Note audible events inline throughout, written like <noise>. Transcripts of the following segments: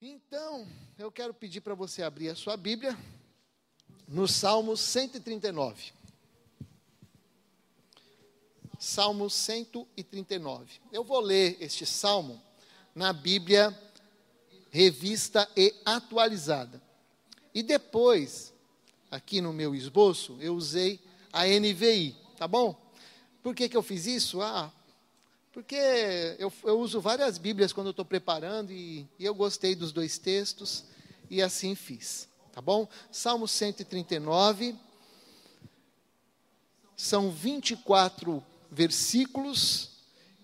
Então, eu quero pedir para você abrir a sua Bíblia no Salmo 139. Salmo 139. Eu vou ler este salmo na Bíblia revista e atualizada. E depois, aqui no meu esboço, eu usei a NVI, tá bom? Por que, que eu fiz isso? Ah, porque eu, eu uso várias Bíblias quando eu estou preparando e, e eu gostei dos dois textos e assim fiz, tá bom? Salmo 139, são 24 versículos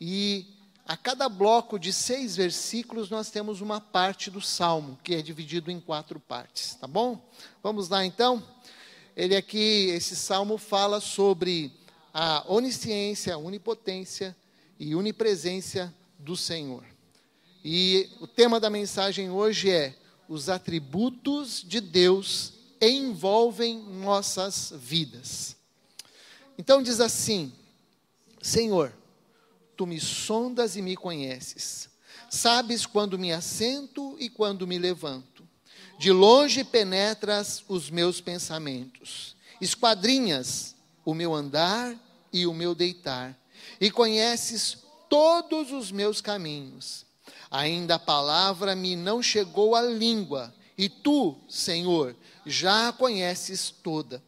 e a cada bloco de seis versículos nós temos uma parte do salmo que é dividido em quatro partes, tá bom? Vamos lá então. Ele aqui, esse salmo fala sobre a onisciência, a onipotência e unipresença do Senhor. E o tema da mensagem hoje é: os atributos de Deus envolvem nossas vidas. Então diz assim: Senhor, tu me sondas e me conheces. Sabes quando me assento e quando me levanto. De longe penetras os meus pensamentos. Esquadrinhas o meu andar e o meu deitar e conheces todos os meus caminhos. Ainda a palavra me não chegou à língua, e tu, Senhor, já a conheces toda.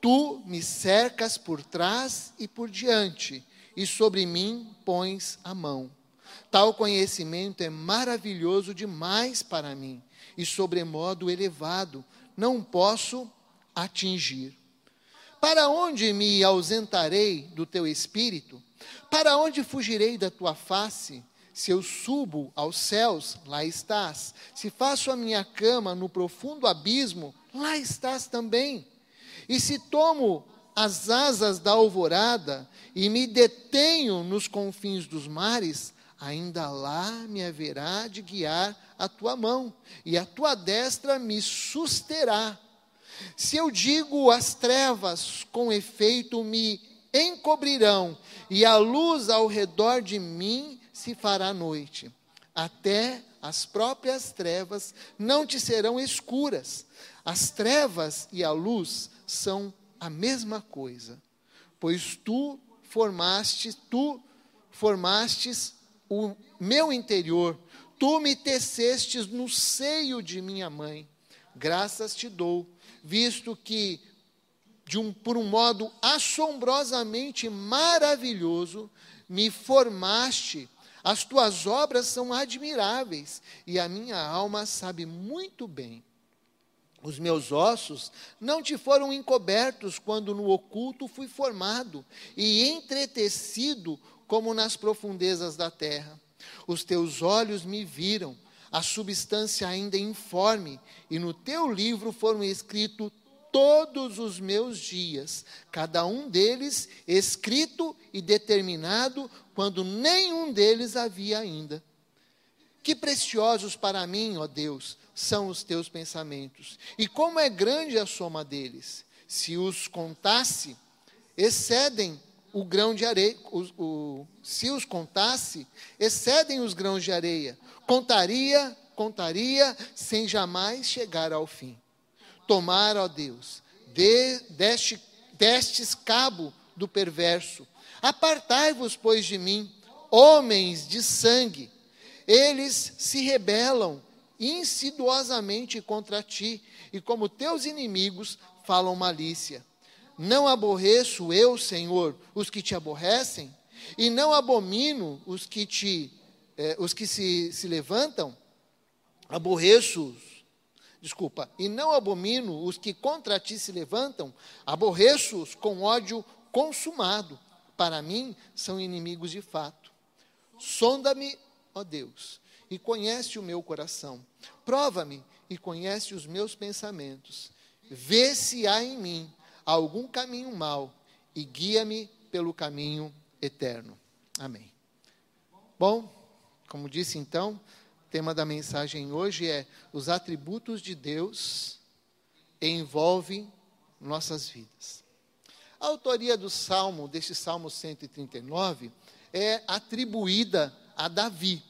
Tu me cercas por trás e por diante, e sobre mim pões a mão. Tal conhecimento é maravilhoso demais para mim, e sobremodo elevado, não posso atingir. Para onde me ausentarei do teu espírito? Para onde fugirei da tua face? Se eu subo aos céus, lá estás. Se faço a minha cama no profundo abismo, lá estás também. E se tomo as asas da alvorada e me detenho nos confins dos mares, ainda lá me haverá de guiar a tua mão, e a tua destra me susterá. Se eu digo as trevas, com efeito me encobrirão, e a luz ao redor de mim se fará noite. Até as próprias trevas não te serão escuras. As trevas e a luz são a mesma coisa, pois tu formaste, tu formastes o meu interior, tu me tecestes no seio de minha mãe. Graças te dou, visto que um, por um modo assombrosamente maravilhoso, me formaste. As tuas obras são admiráveis e a minha alma sabe muito bem. Os meus ossos não te foram encobertos quando no oculto fui formado e entretecido como nas profundezas da terra. Os teus olhos me viram, a substância ainda informe, e no teu livro foram escritos todos os meus dias, cada um deles escrito e determinado, quando nenhum deles havia ainda. Que preciosos para mim, ó Deus, são os teus pensamentos, e como é grande a soma deles. Se os contasse, excedem o grão de areia, o, o, se os contasse, excedem os grãos de areia. Contaria, contaria, sem jamais chegar ao fim tomar, ó Deus, de, deste, destes cabo do perverso. Apartai-vos, pois, de mim, homens de sangue. Eles se rebelam insidiosamente contra ti, e como teus inimigos falam malícia. Não aborreço eu, Senhor, os que te aborrecem, e não abomino os que te eh, os que se, se levantam, aborreço-os desculpa, e não abomino os que contra ti se levantam, aborreço-os com ódio consumado. Para mim, são inimigos de fato. Sonda-me, ó Deus, e conhece o meu coração. Prova-me e conhece os meus pensamentos. Vê se há em mim algum caminho mau e guia-me pelo caminho eterno. Amém. Bom, como disse então, tema da mensagem hoje é os atributos de Deus envolvem nossas vidas. A autoria do salmo, deste salmo 139, é atribuída a Davi.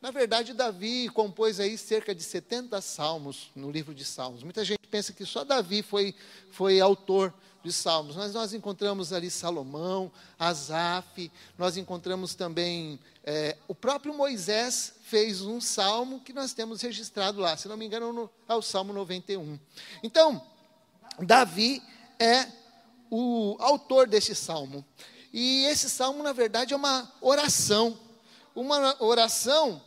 Na verdade, Davi compôs aí cerca de 70 salmos no livro de Salmos. Muita gente pensa que só Davi foi, foi autor de salmos, mas nós encontramos ali Salomão, Asaf, nós encontramos também é, o próprio Moisés fez um salmo que nós temos registrado lá, se não me engano, no, é o Salmo 91. Então, Davi é o autor desse salmo. E esse salmo, na verdade, é uma oração. Uma oração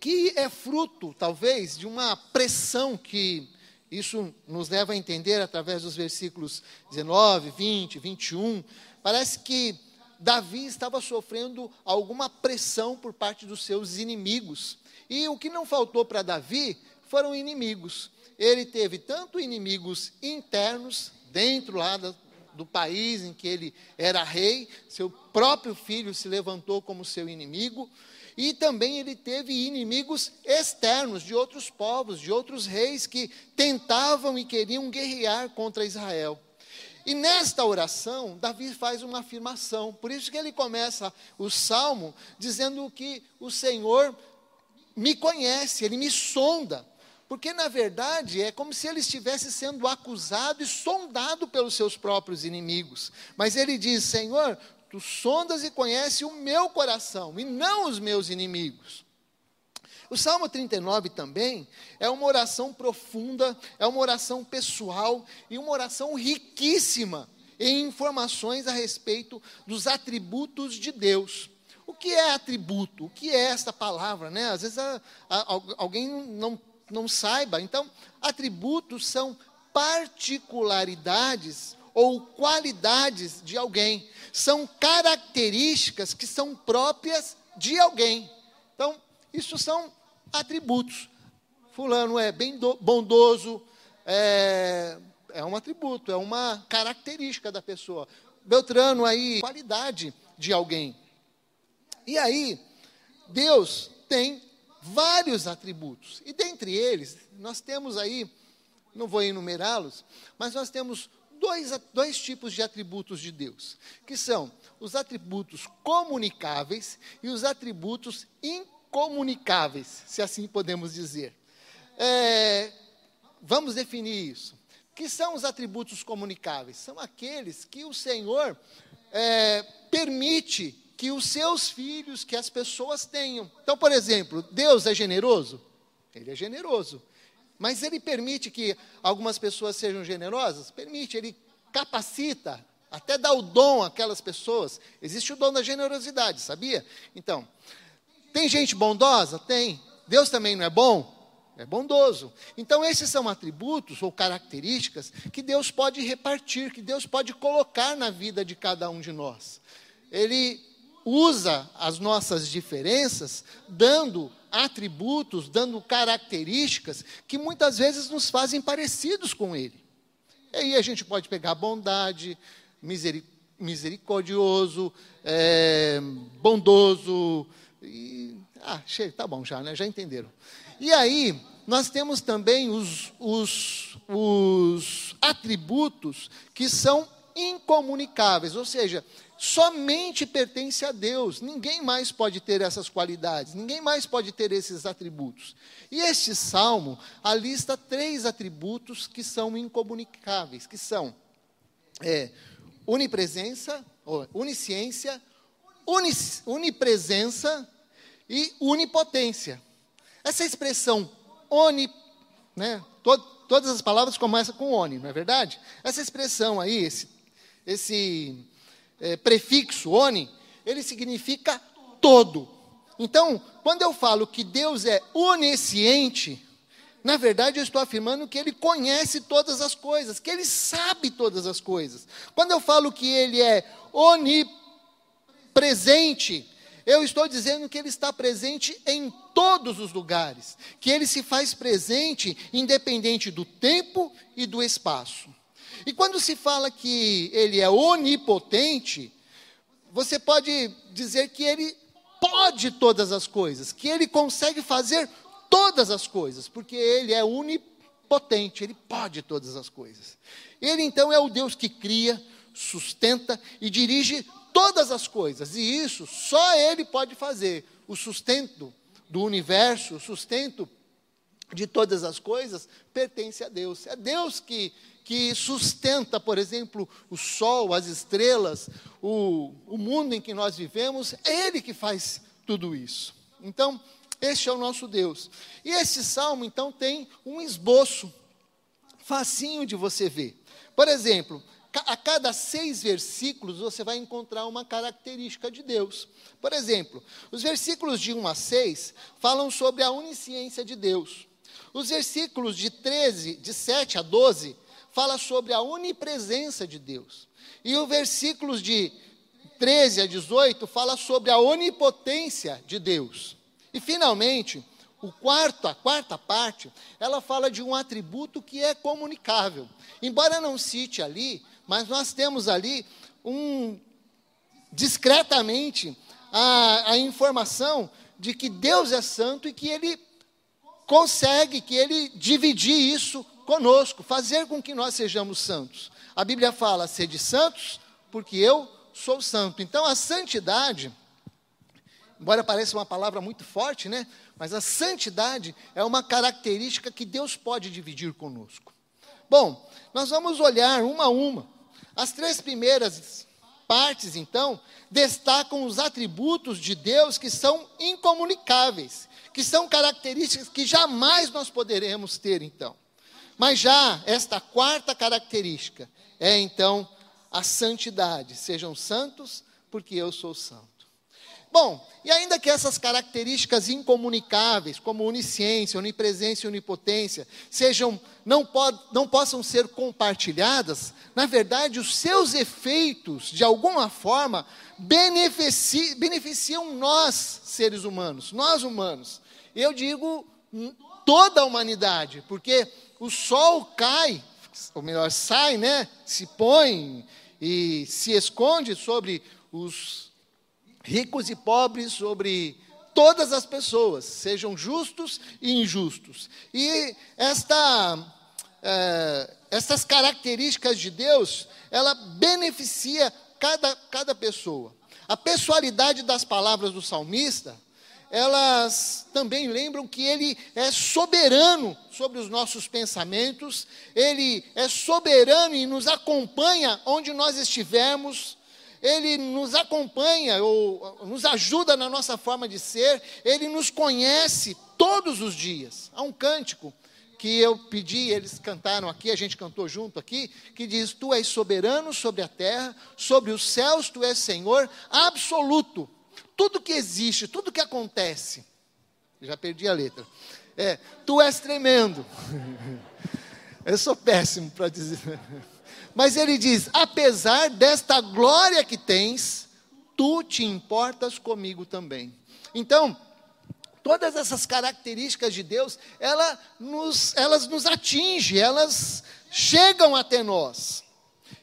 que é fruto, talvez, de uma pressão que isso nos leva a entender através dos versículos 19, 20, 21. Parece que Davi estava sofrendo alguma pressão por parte dos seus inimigos. E o que não faltou para Davi foram inimigos. Ele teve tanto inimigos internos, dentro lá do país em que ele era rei, seu próprio filho se levantou como seu inimigo, e também ele teve inimigos externos de outros povos, de outros reis que tentavam e queriam guerrear contra Israel. E nesta oração, Davi faz uma afirmação. Por isso que ele começa o salmo dizendo que o Senhor me conhece, ele me sonda. Porque, na verdade, é como se ele estivesse sendo acusado e sondado pelos seus próprios inimigos. Mas ele diz: Senhor, tu sondas e conheces o meu coração e não os meus inimigos. O Salmo 39 também é uma oração profunda, é uma oração pessoal e uma oração riquíssima em informações a respeito dos atributos de Deus. O que é atributo? O que é esta palavra? Né? Às vezes a, a, alguém não, não saiba. Então, atributos são particularidades ou qualidades de alguém. São características que são próprias de alguém. Então, isso são atributos. Fulano é bem bondoso, é, é um atributo, é uma característica da pessoa. Beltrano aí, qualidade de alguém. E aí, Deus tem vários atributos. E dentre eles, nós temos aí, não vou enumerá-los, mas nós temos dois, dois tipos de atributos de Deus, que são os atributos comunicáveis e os atributos incomunicáveis, se assim podemos dizer. É, vamos definir isso. Que são os atributos comunicáveis? São aqueles que o Senhor é, permite que os seus filhos, que as pessoas tenham. Então, por exemplo, Deus é generoso? Ele é generoso. Mas ele permite que algumas pessoas sejam generosas? Permite, ele capacita, até dá o dom àquelas pessoas. Existe o dom da generosidade, sabia? Então, tem gente bondosa? Tem. Deus também não é bom? É bondoso. Então, esses são atributos ou características que Deus pode repartir, que Deus pode colocar na vida de cada um de nós. Ele usa as nossas diferenças, dando atributos, dando características que muitas vezes nos fazem parecidos com Ele. E aí a gente pode pegar bondade, misericordioso, é, bondoso. E, ah, chega, tá bom já, né? Já entenderam. E aí, nós temos também os, os, os atributos que são incomunicáveis, ou seja, somente pertence a Deus. Ninguém mais pode ter essas qualidades, ninguém mais pode ter esses atributos. E este salmo alista três atributos que são incomunicáveis, que são é, unipresença, onisciência, unis, unipresença e onipotência. Essa expressão oni, né, to, todas as palavras começam com oni, não é verdade? Essa expressão aí, esse, esse é, prefixo oni, ele significa todo. Então, quando eu falo que Deus é onisciente, na verdade eu estou afirmando que Ele conhece todas as coisas, que Ele sabe todas as coisas. Quando eu falo que Ele é onipresente, eu estou dizendo que Ele está presente em todos os lugares, que Ele se faz presente independente do tempo e do espaço. E quando se fala que ele é onipotente, você pode dizer que ele pode todas as coisas, que ele consegue fazer todas as coisas, porque ele é onipotente, ele pode todas as coisas. Ele então é o Deus que cria, sustenta e dirige todas as coisas, e isso só ele pode fazer, o sustento, do universo, o sustento de todas as coisas, pertence a Deus. É Deus que, que sustenta, por exemplo, o sol, as estrelas, o, o mundo em que nós vivemos, é Ele que faz tudo isso. Então, este é o nosso Deus. E esse salmo, então, tem um esboço, facinho de você ver. Por exemplo, a cada seis versículos você vai encontrar uma característica de Deus. Por exemplo, os versículos de 1 a 6 falam sobre a onisciência de Deus. Os versículos de 13, de 7 a 12, fala sobre a onipresença de Deus. E os versículos de 13 a 18 fala sobre a onipotência de Deus. E finalmente, o quarto, a quarta parte, ela fala de um atributo que é comunicável. Embora não cite ali, mas nós temos ali um discretamente a, a informação de que Deus é santo e que Ele consegue, que Ele dividir isso conosco, fazer com que nós sejamos santos. A Bíblia fala: sede santos, porque eu sou santo. Então a santidade, embora pareça uma palavra muito forte, né? Mas a santidade é uma característica que Deus pode dividir conosco. Bom, nós vamos olhar uma a uma. As três primeiras partes, então, destacam os atributos de Deus que são incomunicáveis, que são características que jamais nós poderemos ter, então. Mas já esta quarta característica é, então, a santidade. Sejam santos, porque eu sou santo. Bom, e ainda que essas características incomunicáveis, como onisciência, onipresença e onipotência, sejam, não, pod, não possam ser compartilhadas, na verdade, os seus efeitos, de alguma forma, benefici, beneficiam nós, seres humanos, nós humanos. Eu digo toda a humanidade, porque o sol cai, ou melhor, sai, né? Se põe e se esconde sobre os ricos e pobres, sobre todas as pessoas, sejam justos e injustos. E esta, é, características de Deus, ela beneficia cada, cada pessoa. A pessoalidade das palavras do salmista, elas também lembram que ele é soberano sobre os nossos pensamentos, ele é soberano e nos acompanha onde nós estivermos, ele nos acompanha ou nos ajuda na nossa forma de ser, Ele nos conhece todos os dias. Há um cântico que eu pedi, eles cantaram aqui, a gente cantou junto aqui, que diz: Tu és soberano sobre a terra, sobre os céus, tu és Senhor absoluto. Tudo que existe, tudo que acontece, já perdi a letra. É, tu és tremendo. <laughs> Eu sou péssimo para dizer. Mas ele diz: apesar desta glória que tens, tu te importas comigo também. Então, todas essas características de Deus, ela nos, elas nos atingem, elas chegam até nós.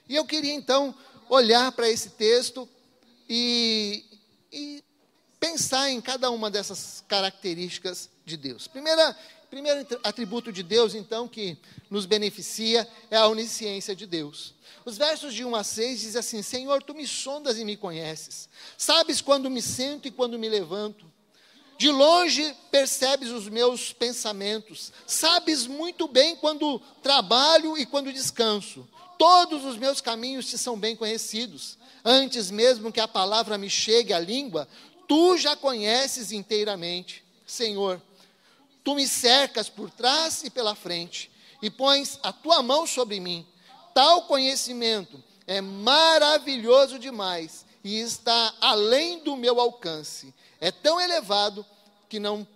E eu queria então olhar para esse texto e, e pensar em cada uma dessas características de Deus. Primeira, primeiro atributo de Deus, então, que nos beneficia é a onisciência de Deus. Os versos de 1 a 6 dizem assim: Senhor, tu me sondas e me conheces, sabes quando me sento e quando me levanto. De longe percebes os meus pensamentos, sabes muito bem quando trabalho e quando descanso. Todos os meus caminhos te são bem conhecidos. Antes mesmo que a palavra me chegue à língua, tu já conheces inteiramente. Senhor, Tu me cercas por trás e pela frente, e pões a tua mão sobre mim. Tal conhecimento é maravilhoso demais e está além do meu alcance. É tão elevado que não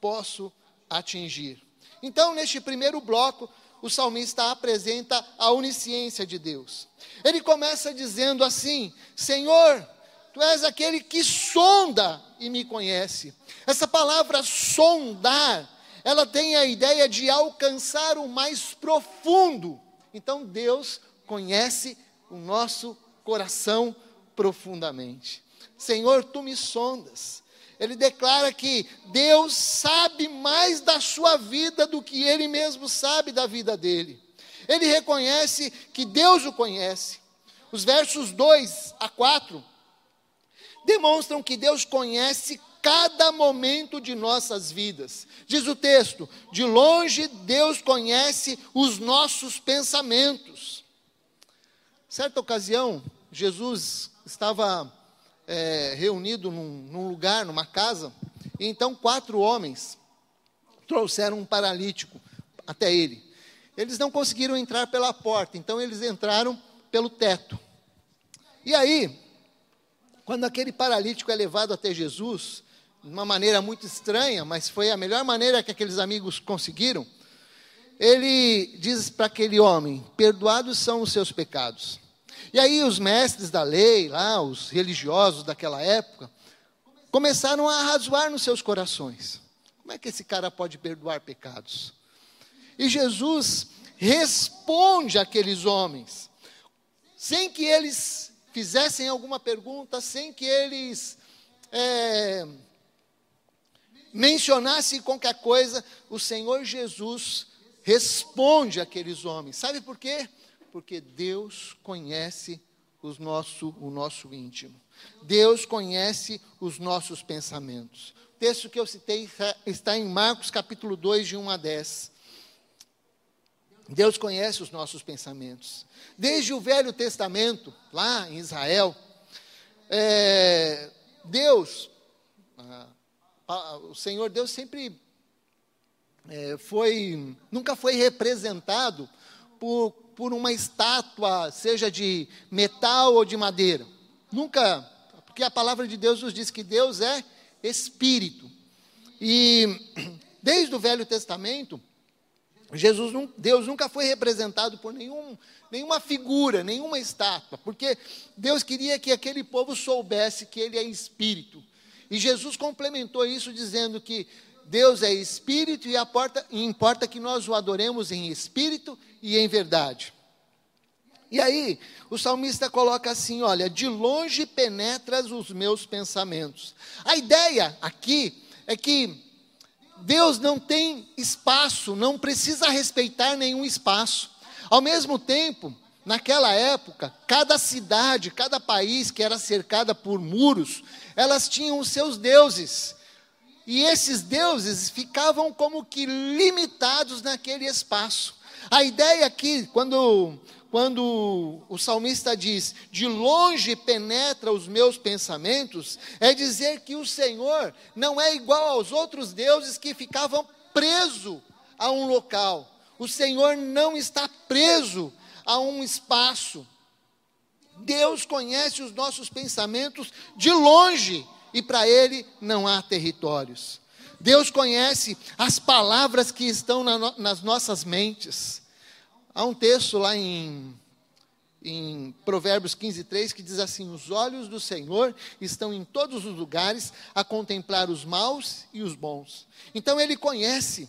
posso atingir. Então, neste primeiro bloco, o salmista apresenta a onisciência de Deus. Ele começa dizendo assim: Senhor, tu és aquele que sonda e me conhece. Essa palavra sondar ela tem a ideia de alcançar o mais profundo. Então Deus conhece o nosso coração profundamente. Senhor, tu me sondas. Ele declara que Deus sabe mais da sua vida do que ele mesmo sabe da vida dele. Ele reconhece que Deus o conhece. Os versos 2 a 4 demonstram que Deus conhece cada momento de nossas vidas. Diz o texto: de longe Deus conhece os nossos pensamentos. Certa ocasião, Jesus estava é, reunido num, num lugar, numa casa, e então quatro homens trouxeram um paralítico até ele. Eles não conseguiram entrar pela porta, então eles entraram pelo teto. E aí, quando aquele paralítico é levado até Jesus, de uma maneira muito estranha, mas foi a melhor maneira que aqueles amigos conseguiram, ele diz para aquele homem: Perdoados são os seus pecados. E aí os mestres da lei, lá, os religiosos daquela época, começaram a razoar nos seus corações. Como é que esse cara pode perdoar pecados? E Jesus responde àqueles homens, sem que eles fizessem alguma pergunta, sem que eles é, mencionassem qualquer coisa, o Senhor Jesus responde àqueles homens. Sabe por quê? Porque Deus conhece os nosso, o nosso íntimo. Deus conhece os nossos pensamentos. O texto que eu citei está em Marcos capítulo 2, de 1 a 10. Deus conhece os nossos pensamentos. Desde o Velho Testamento, lá em Israel, é, Deus, o Senhor Deus sempre é, foi, nunca foi representado por, por uma estátua, seja de metal ou de madeira. Nunca, porque a palavra de Deus nos diz que Deus é espírito. E <clears throat> desde o Velho Testamento, Jesus, Deus nunca foi representado por nenhum, nenhuma figura, nenhuma estátua, porque Deus queria que aquele povo soubesse que Ele é espírito. E Jesus complementou isso dizendo que Deus é espírito e, aporta, e importa que nós o adoremos em espírito e em verdade. E aí, o salmista coloca assim: olha, de longe penetras os meus pensamentos. A ideia aqui é que Deus não tem espaço, não precisa respeitar nenhum espaço. Ao mesmo tempo, naquela época, cada cidade, cada país que era cercada por muros, elas tinham os seus deuses. E esses deuses ficavam como que limitados naquele espaço. A ideia aqui, quando quando o salmista diz: De longe penetra os meus pensamentos, é dizer que o Senhor não é igual aos outros deuses que ficavam preso a um local. O Senhor não está preso a um espaço. Deus conhece os nossos pensamentos de longe e para Ele não há territórios. Deus conhece as palavras que estão na, nas nossas mentes. Há um texto lá em, em Provérbios 15, 3 que diz assim: Os olhos do Senhor estão em todos os lugares a contemplar os maus e os bons. Então Ele conhece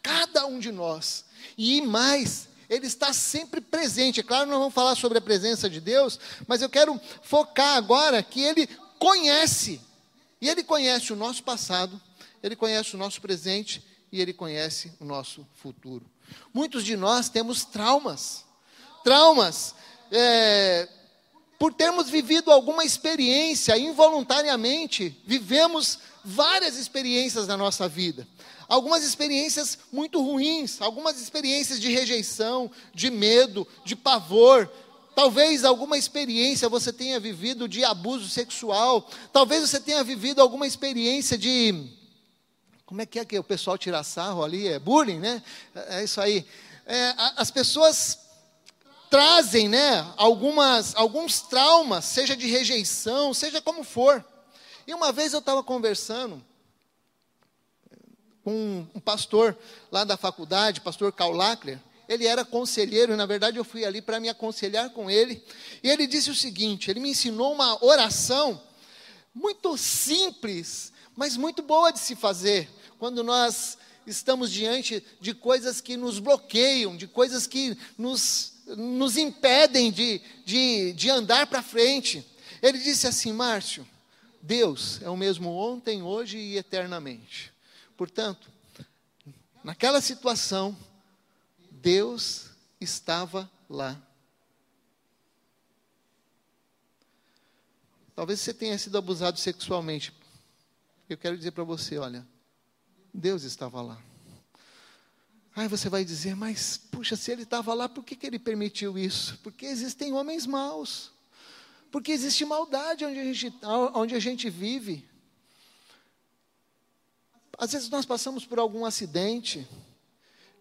cada um de nós. E mais, Ele está sempre presente. É claro, nós vamos falar sobre a presença de Deus, mas eu quero focar agora que Ele conhece. E Ele conhece o nosso passado, Ele conhece o nosso presente e Ele conhece o nosso futuro. Muitos de nós temos traumas. Traumas é, por termos vivido alguma experiência involuntariamente, vivemos várias experiências na nossa vida. Algumas experiências muito ruins, algumas experiências de rejeição, de medo, de pavor. Talvez alguma experiência você tenha vivido de abuso sexual. Talvez você tenha vivido alguma experiência de como é que é que o pessoal tira sarro ali? É bullying, né? É, é isso aí. É, as pessoas trazem, né, algumas, alguns traumas, seja de rejeição, seja como for. E uma vez eu estava conversando com um pastor lá da faculdade, pastor Karl Lackler, ele era conselheiro, e na verdade eu fui ali para me aconselhar com ele, e ele disse o seguinte, ele me ensinou uma oração muito simples, mas muito boa de se fazer quando nós estamos diante de coisas que nos bloqueiam, de coisas que nos, nos impedem de, de, de andar para frente. Ele disse assim: Márcio, Deus é o mesmo ontem, hoje e eternamente. Portanto, naquela situação, Deus estava lá. Talvez você tenha sido abusado sexualmente Eu quero dizer para você, olha, Deus estava lá. Aí você vai dizer, mas puxa, se ele estava lá, por que, que ele permitiu isso? Porque existem homens maus. Porque existe maldade onde a gente, onde a gente vive. Às vezes nós passamos por algum acidente.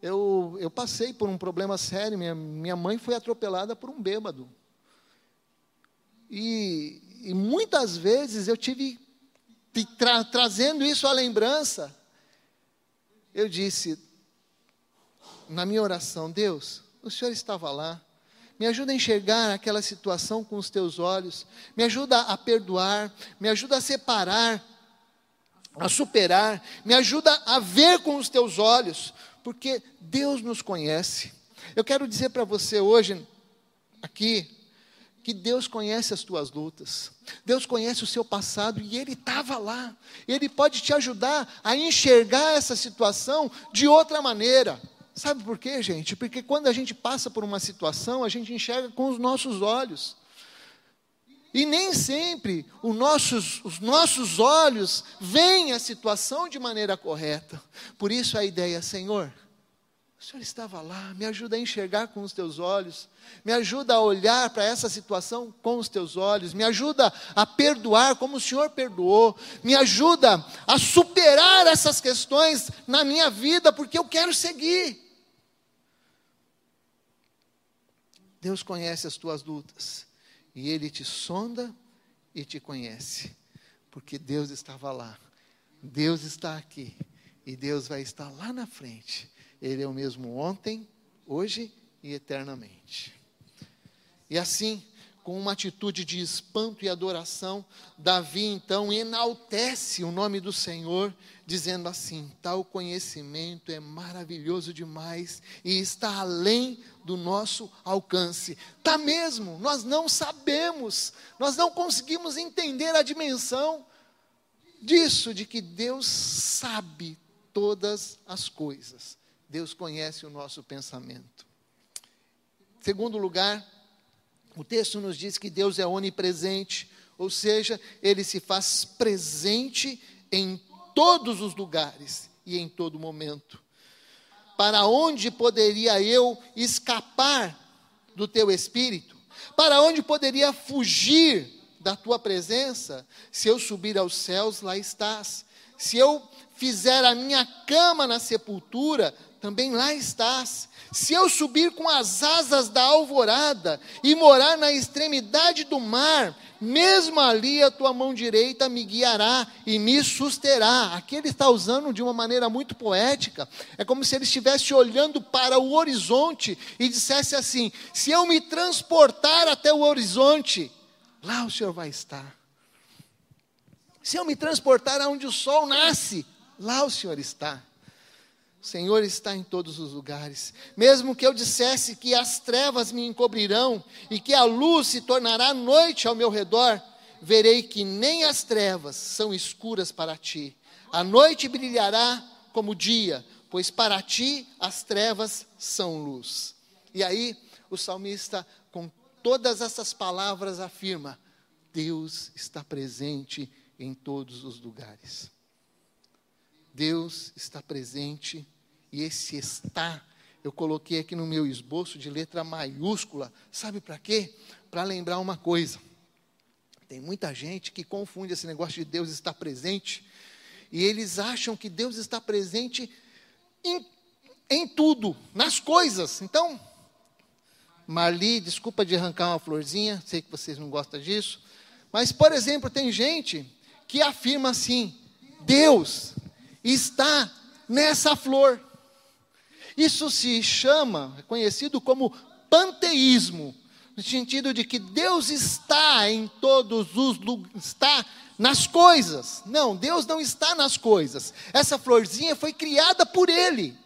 Eu, eu passei por um problema sério. Minha, minha mãe foi atropelada por um bêbado. E, e muitas vezes eu tive, tra, trazendo isso à lembrança, eu disse, na minha oração, Deus, o Senhor estava lá, me ajuda a enxergar aquela situação com os teus olhos, me ajuda a perdoar, me ajuda a separar, a superar, me ajuda a ver com os teus olhos, porque Deus nos conhece. Eu quero dizer para você hoje, aqui, que Deus conhece as tuas lutas, Deus conhece o seu passado e Ele estava lá, Ele pode te ajudar a enxergar essa situação de outra maneira. Sabe por quê, gente? Porque quando a gente passa por uma situação, a gente enxerga com os nossos olhos. E nem sempre os nossos, os nossos olhos veem a situação de maneira correta. Por isso a ideia, Senhor, o Senhor estava lá, me ajuda a enxergar com os teus olhos, me ajuda a olhar para essa situação com os teus olhos, me ajuda a perdoar como o Senhor perdoou, me ajuda a superar essas questões na minha vida, porque eu quero seguir. Deus conhece as tuas lutas e Ele te sonda e te conhece, porque Deus estava lá, Deus está aqui e Deus vai estar lá na frente. Ele é o mesmo ontem, hoje e eternamente. E assim, com uma atitude de espanto e adoração, Davi então enaltece o nome do Senhor, dizendo assim: tal conhecimento é maravilhoso demais e está além do nosso alcance. Tá mesmo, nós não sabemos, nós não conseguimos entender a dimensão disso, de que Deus sabe todas as coisas. Deus conhece o nosso pensamento. Segundo lugar, o texto nos diz que Deus é onipresente, ou seja, ele se faz presente em todos os lugares e em todo momento. Para onde poderia eu escapar do teu espírito? Para onde poderia fugir da tua presença? Se eu subir aos céus, lá estás. Se eu fizer a minha cama na sepultura, também lá estás. Se eu subir com as asas da alvorada e morar na extremidade do mar, mesmo ali a tua mão direita me guiará e me susterá. Aqui ele está usando de uma maneira muito poética. É como se ele estivesse olhando para o horizonte e dissesse assim: se eu me transportar até o horizonte, lá o Senhor vai estar. Se eu me transportar aonde o sol nasce, lá o Senhor está. O Senhor está em todos os lugares. Mesmo que eu dissesse que as trevas me encobrirão e que a luz se tornará noite ao meu redor, verei que nem as trevas são escuras para ti. A noite brilhará como dia, pois para ti as trevas são luz. E aí o salmista, com todas essas palavras, afirma: Deus está presente em todos os lugares. Deus está presente e esse está, eu coloquei aqui no meu esboço de letra maiúscula, sabe para quê? Para lembrar uma coisa. Tem muita gente que confunde esse negócio de Deus estar presente e eles acham que Deus está presente em, em tudo, nas coisas. Então, Marli, desculpa de arrancar uma florzinha, sei que vocês não gostam disso, mas, por exemplo, tem gente que afirma assim: Deus está nessa flor. Isso se chama, é conhecido como panteísmo, no sentido de que Deus está em todos os lugares, está nas coisas. Não, Deus não está nas coisas. Essa florzinha foi criada por Ele.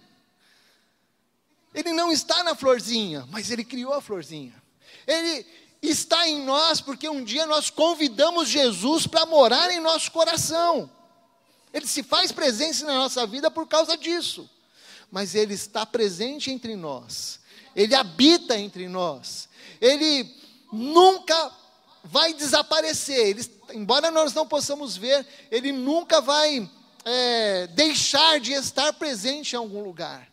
Ele não está na florzinha, mas Ele criou a florzinha. Ele está em nós porque um dia nós convidamos Jesus para morar em nosso coração. Ele se faz presente na nossa vida por causa disso. Mas Ele está presente entre nós. Ele habita entre nós. Ele nunca vai desaparecer. Ele, embora nós não possamos ver, ele nunca vai é, deixar de estar presente em algum lugar.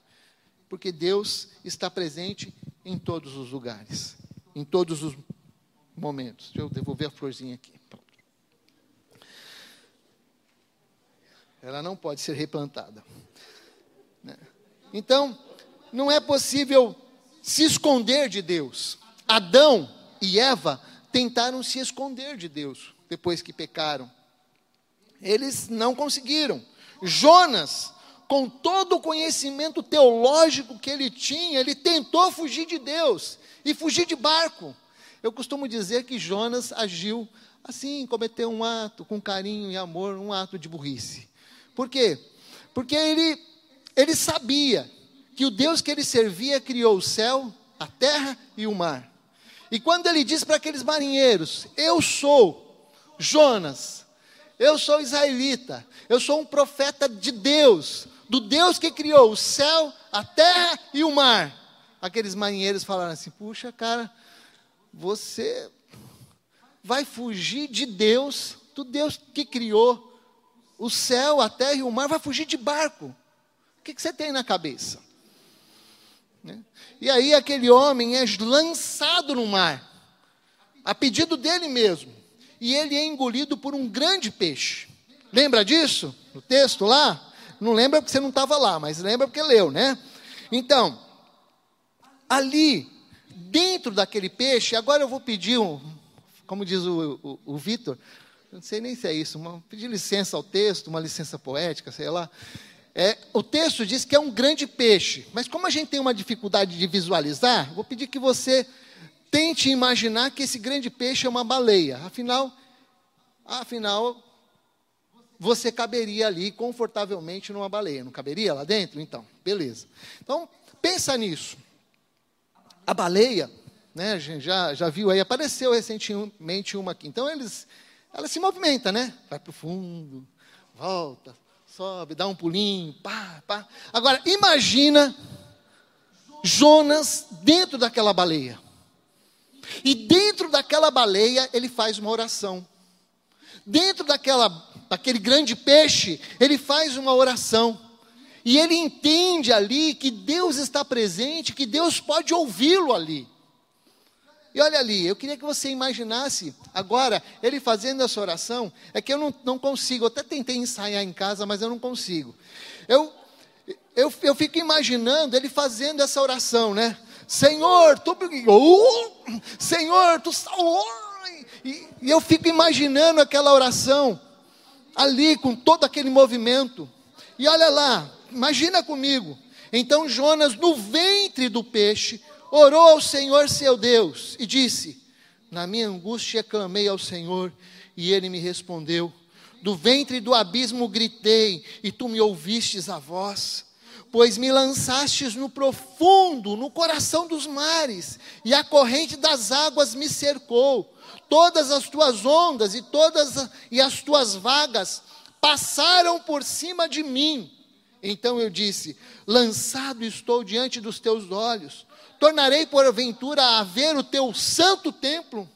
Porque Deus está presente em todos os lugares, em todos os momentos. Deixa eu devolver a florzinha aqui. Ela não pode ser replantada. Né? Então, não é possível se esconder de Deus. Adão e Eva tentaram se esconder de Deus depois que pecaram. Eles não conseguiram. Jonas, com todo o conhecimento teológico que ele tinha, ele tentou fugir de Deus e fugir de barco. Eu costumo dizer que Jonas agiu assim, cometeu um ato com carinho e amor, um ato de burrice. Por quê? Porque ele, ele sabia que o Deus que ele servia criou o céu, a terra e o mar. E quando ele diz para aqueles marinheiros: Eu sou Jonas, eu sou israelita, eu sou um profeta de Deus, do Deus que criou o céu, a terra e o mar. Aqueles marinheiros falaram assim: Puxa, cara, você vai fugir de Deus, do Deus que criou o céu, a terra e o mar, vai fugir de barco. O que, que você tem na cabeça? Né? E aí aquele homem é lançado no mar, a pedido dele mesmo, e ele é engolido por um grande peixe. Lembra disso? No texto lá? Não lembra porque você não estava lá, mas lembra porque leu, né? Então, ali, dentro daquele peixe, agora eu vou pedir um, como diz o, o, o Vitor, não sei nem se é isso, uma, pedir licença ao texto, uma licença poética, sei lá. É, o texto diz que é um grande peixe, mas como a gente tem uma dificuldade de visualizar, vou pedir que você tente imaginar que esse grande peixe é uma baleia. Afinal, afinal, você caberia ali confortavelmente numa baleia, não caberia lá dentro? Então, beleza. Então, pensa nisso. A baleia, né, a gente já, já viu aí, apareceu recentemente uma aqui. Então, eles, ela se movimenta, né? Vai para o fundo, volta, sobe, dá um pulinho, pá, pá. Agora, imagina Jonas dentro daquela baleia. E dentro daquela baleia, ele faz uma oração. Dentro daquela, daquele grande peixe, ele faz uma oração. E ele entende ali que Deus está presente, que Deus pode ouvi-lo ali. E olha ali, eu queria que você imaginasse agora ele fazendo essa oração. É que eu não, não consigo, eu até tentei ensaiar em casa, mas eu não consigo. Eu, eu, eu fico imaginando ele fazendo essa oração, né? Senhor, tu, uh, Senhor, tu. E, e eu fico imaginando aquela oração ali com todo aquele movimento. E olha lá, imagina comigo. Então Jonas, no ventre do peixe, orou ao Senhor seu Deus e disse: Na minha angústia clamei ao Senhor e ele me respondeu. Do ventre do abismo gritei e tu me ouvistes a voz. Pois me lançastes no profundo, no coração dos mares, e a corrente das águas me cercou. Todas as tuas ondas e todas e as tuas vagas passaram por cima de mim. Então eu disse: Lançado estou diante dos teus olhos tornarei porventura a ver o teu santo templo.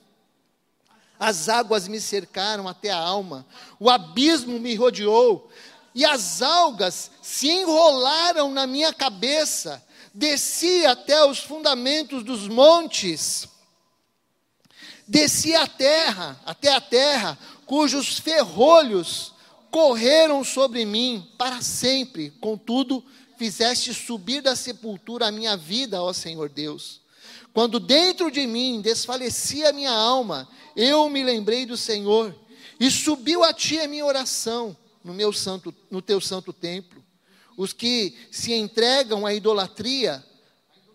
As águas me cercaram até a alma, o abismo me rodeou, e as algas se enrolaram na minha cabeça. Desci até os fundamentos dos montes, desci a terra, até a terra, cujos ferrolhos correram sobre mim para sempre. Contudo, fizeste subir da sepultura a minha vida, ó Senhor Deus. Quando dentro de mim desfalecia a minha alma, eu me lembrei do Senhor e subiu a ti a minha oração no meu santo, no teu santo templo. Os que se entregam à idolatria,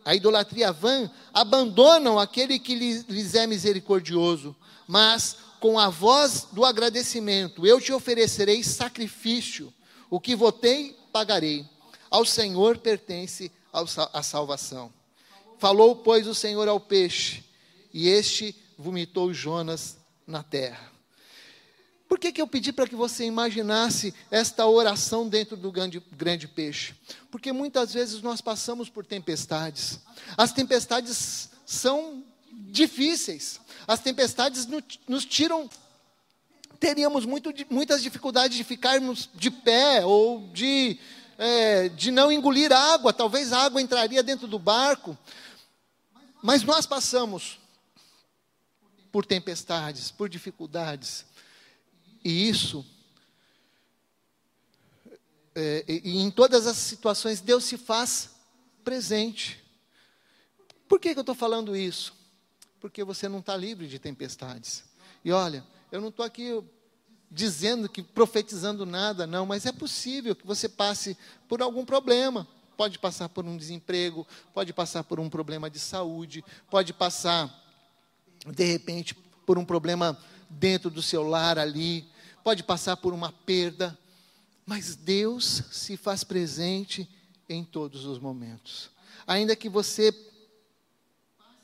à idolatria vã, abandonam aquele que lhes é misericordioso, mas com a voz do agradecimento, eu te oferecerei sacrifício, o que votei, pagarei. Ao Senhor pertence a salvação. Falou, pois, o Senhor ao peixe, e este vomitou Jonas na terra. Por que, que eu pedi para que você imaginasse esta oração dentro do grande, grande peixe? Porque muitas vezes nós passamos por tempestades. As tempestades são difíceis. As tempestades nos tiram teríamos muito, muitas dificuldades de ficarmos de pé ou de, é, de não engolir água. Talvez a água entraria dentro do barco. Mas nós passamos por tempestades, por dificuldades. E isso, é, e em todas as situações, Deus se faz presente. Por que, que eu estou falando isso? Porque você não está livre de tempestades. E olha, eu não estou aqui dizendo que profetizando nada, não, mas é possível que você passe por algum problema. Pode passar por um desemprego, pode passar por um problema de saúde, pode passar, de repente, por um problema dentro do seu lar ali, pode passar por uma perda, mas Deus se faz presente em todos os momentos. Ainda que você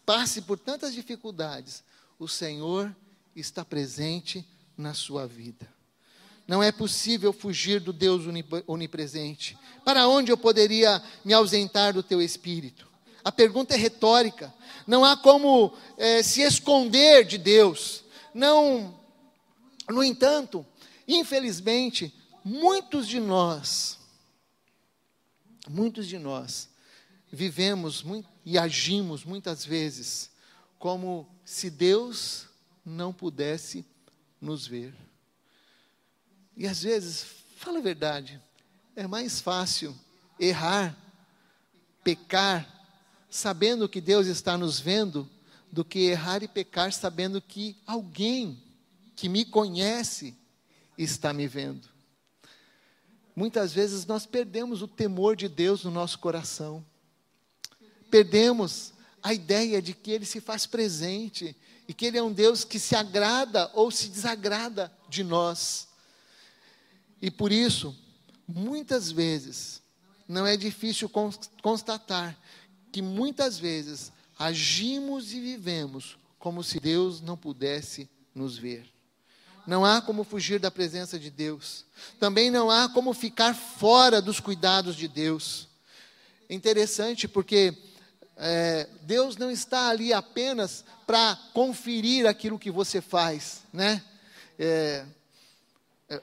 passe por tantas dificuldades, o Senhor está presente na sua vida. Não é possível fugir do Deus onipresente. Para onde eu poderia me ausentar do teu espírito? A pergunta é retórica. Não há como é, se esconder de Deus. Não. No entanto, infelizmente, muitos de nós, muitos de nós, vivemos e agimos muitas vezes como se Deus não pudesse nos ver. E às vezes, fala a verdade, é mais fácil errar, pecar, sabendo que Deus está nos vendo, do que errar e pecar sabendo que alguém que me conhece está me vendo. Muitas vezes nós perdemos o temor de Deus no nosso coração, perdemos a ideia de que Ele se faz presente e que Ele é um Deus que se agrada ou se desagrada de nós. E por isso, muitas vezes, não é difícil constatar que muitas vezes agimos e vivemos como se Deus não pudesse nos ver. Não há como fugir da presença de Deus. Também não há como ficar fora dos cuidados de Deus. Interessante porque é, Deus não está ali apenas para conferir aquilo que você faz, né? É, é,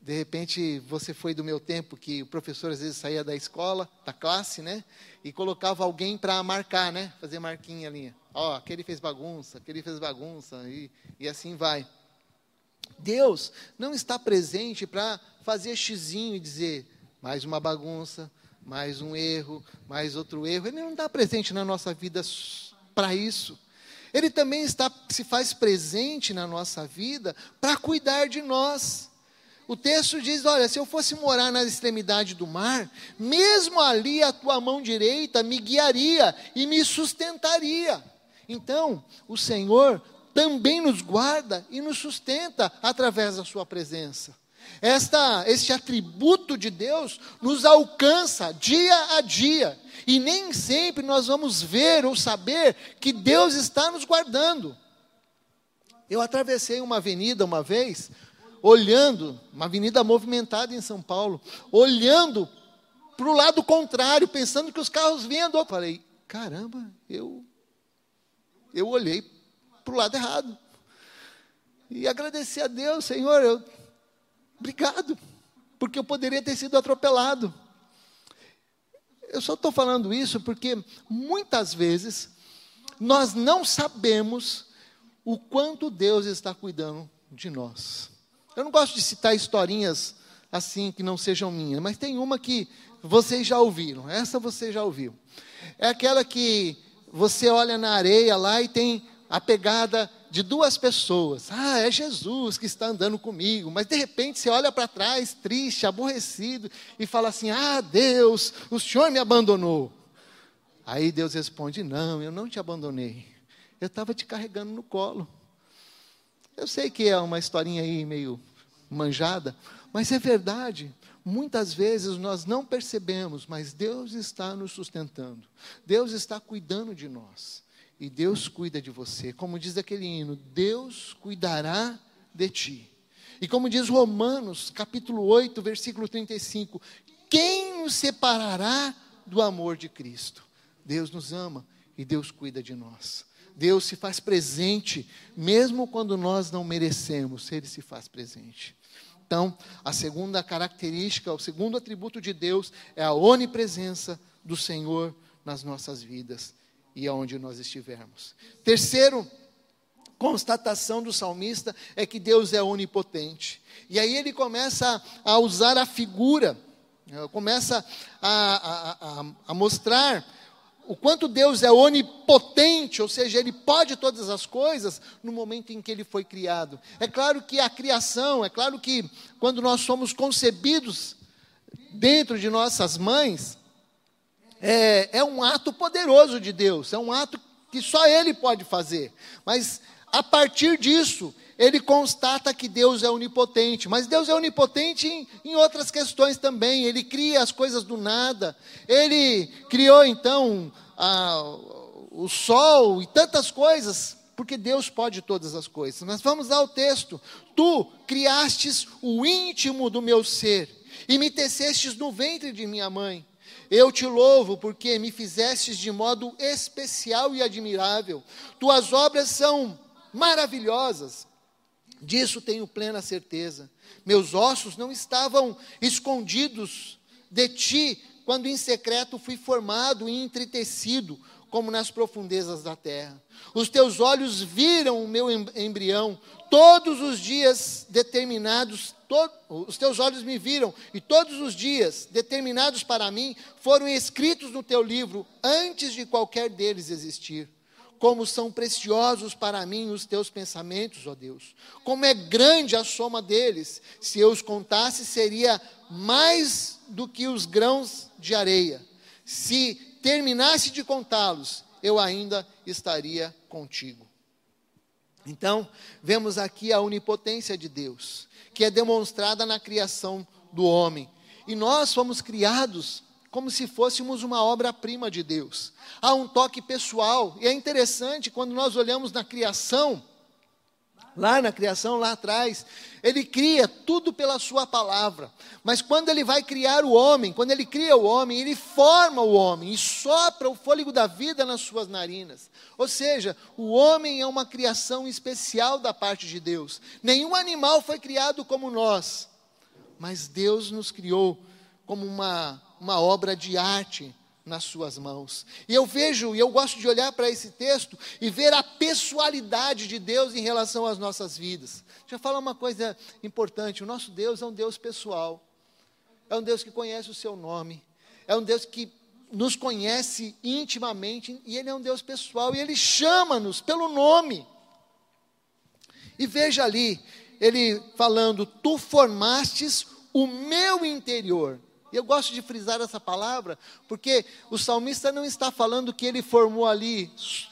de repente, você foi do meu tempo que o professor às vezes saía da escola, da classe, né? E colocava alguém para marcar, né? Fazer marquinha ali. Ó, aquele fez bagunça, aquele fez bagunça, e, e assim vai. Deus não está presente para fazer xizinho e dizer mais uma bagunça, mais um erro, mais outro erro. Ele não está presente na nossa vida para isso. Ele também está, se faz presente na nossa vida para cuidar de nós. O texto diz: Olha, se eu fosse morar na extremidade do mar, mesmo ali a tua mão direita me guiaria e me sustentaria. Então, o Senhor também nos guarda e nos sustenta através da Sua presença. Esta, este atributo de Deus nos alcança dia a dia. E nem sempre nós vamos ver ou saber que Deus está nos guardando. Eu atravessei uma avenida uma vez, olhando, uma avenida movimentada em São Paulo, olhando para o lado contrário, pensando que os carros vinham Eu falei, caramba, eu, eu olhei para o lado errado. E agradeci a Deus, Senhor, eu Obrigado, porque eu poderia ter sido atropelado. Eu só estou falando isso porque muitas vezes nós não sabemos o quanto Deus está cuidando de nós. Eu não gosto de citar historinhas assim que não sejam minhas, mas tem uma que vocês já ouviram. Essa você já ouviu. É aquela que você olha na areia lá e tem a pegada de duas pessoas. Ah, é Jesus que está andando comigo. Mas de repente você olha para trás, triste, aborrecido, e fala assim: Ah, Deus, o Senhor me abandonou. Aí Deus responde: Não, eu não te abandonei. Eu estava te carregando no colo. Eu sei que é uma historinha aí meio manjada, mas é verdade. Muitas vezes nós não percebemos, mas Deus está nos sustentando. Deus está cuidando de nós e Deus cuida de você. Como diz aquele hino, Deus cuidará de ti. E como diz Romanos, capítulo 8, versículo 35, quem nos separará do amor de Cristo? Deus nos ama e Deus cuida de nós. Deus se faz presente, mesmo quando nós não merecemos, Ele se faz presente. Então, a segunda característica, o segundo atributo de Deus é a onipresença do Senhor nas nossas vidas e aonde nós estivermos. Terceiro, constatação do salmista é que Deus é onipotente. E aí ele começa a, usar a figura, né, começa a, a, a mostrar o quanto Deus é onipotente, ou seja, Ele pode todas as coisas no momento em que Ele foi criado. É claro que a criação, é claro que quando nós somos concebidos dentro de nossas mães, é, é um ato poderoso de Deus, é um ato que só Ele pode fazer. Mas a partir disso, ele constata que Deus é onipotente, mas Deus é onipotente em, em, outras questões também. Ele cria as coisas do nada, ele criou então a, o sol e tantas coisas, porque Deus pode todas as coisas. Mas vamos ao texto: Tu criastes o íntimo do meu ser e me tecestes no ventre de minha mãe. Eu te louvo porque me fizestes de modo especial e admirável. Tuas obras são maravilhosas. Disso tenho plena certeza. Meus ossos não estavam escondidos de ti quando em secreto fui formado e entretecido, como nas profundezas da terra. Os teus olhos viram o meu embrião, todos os dias determinados, os teus olhos me viram, e todos os dias determinados para mim foram escritos no teu livro, antes de qualquer deles existir como são preciosos para mim os teus pensamentos, ó Deus. Como é grande a soma deles. Se eu os contasse, seria mais do que os grãos de areia. Se terminasse de contá-los, eu ainda estaria contigo. Então, vemos aqui a onipotência de Deus, que é demonstrada na criação do homem. E nós fomos criados como se fôssemos uma obra-prima de Deus. Há um toque pessoal, e é interessante quando nós olhamos na criação, lá na criação, lá atrás, ele cria tudo pela sua palavra. Mas quando ele vai criar o homem, quando ele cria o homem, ele forma o homem e sopra o fôlego da vida nas suas narinas. Ou seja, o homem é uma criação especial da parte de Deus. Nenhum animal foi criado como nós, mas Deus nos criou como uma uma obra de arte nas suas mãos. E eu vejo, e eu gosto de olhar para esse texto e ver a pessoalidade de Deus em relação às nossas vidas. Deixa eu falar uma coisa importante: o nosso Deus é um Deus pessoal, é um Deus que conhece o seu nome, é um Deus que nos conhece intimamente, e Ele é um Deus pessoal, e Ele chama-nos pelo nome. E veja ali, Ele falando: Tu formastes o meu interior. E eu gosto de frisar essa palavra, porque o salmista não está falando que ele formou ali,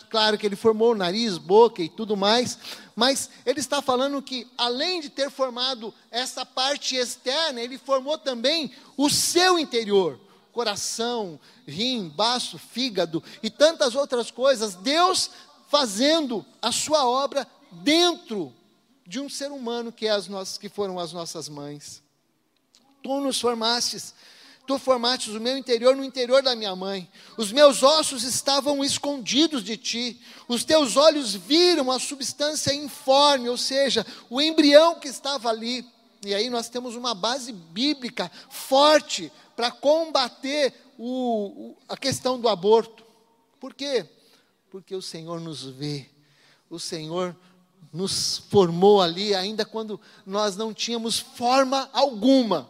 claro que ele formou nariz, boca e tudo mais, mas ele está falando que, além de ter formado essa parte externa, ele formou também o seu interior coração, rim, baço, fígado e tantas outras coisas. Deus fazendo a sua obra dentro de um ser humano que, é as nossas, que foram as nossas mães. Tu nos formastes Tu formastes o meu interior no interior da minha mãe. Os meus ossos estavam escondidos de ti. Os teus olhos viram a substância informe, ou seja, o embrião que estava ali. E aí nós temos uma base bíblica forte para combater o, a questão do aborto. Por quê? Porque o Senhor nos vê. O Senhor nos formou ali, ainda quando nós não tínhamos forma alguma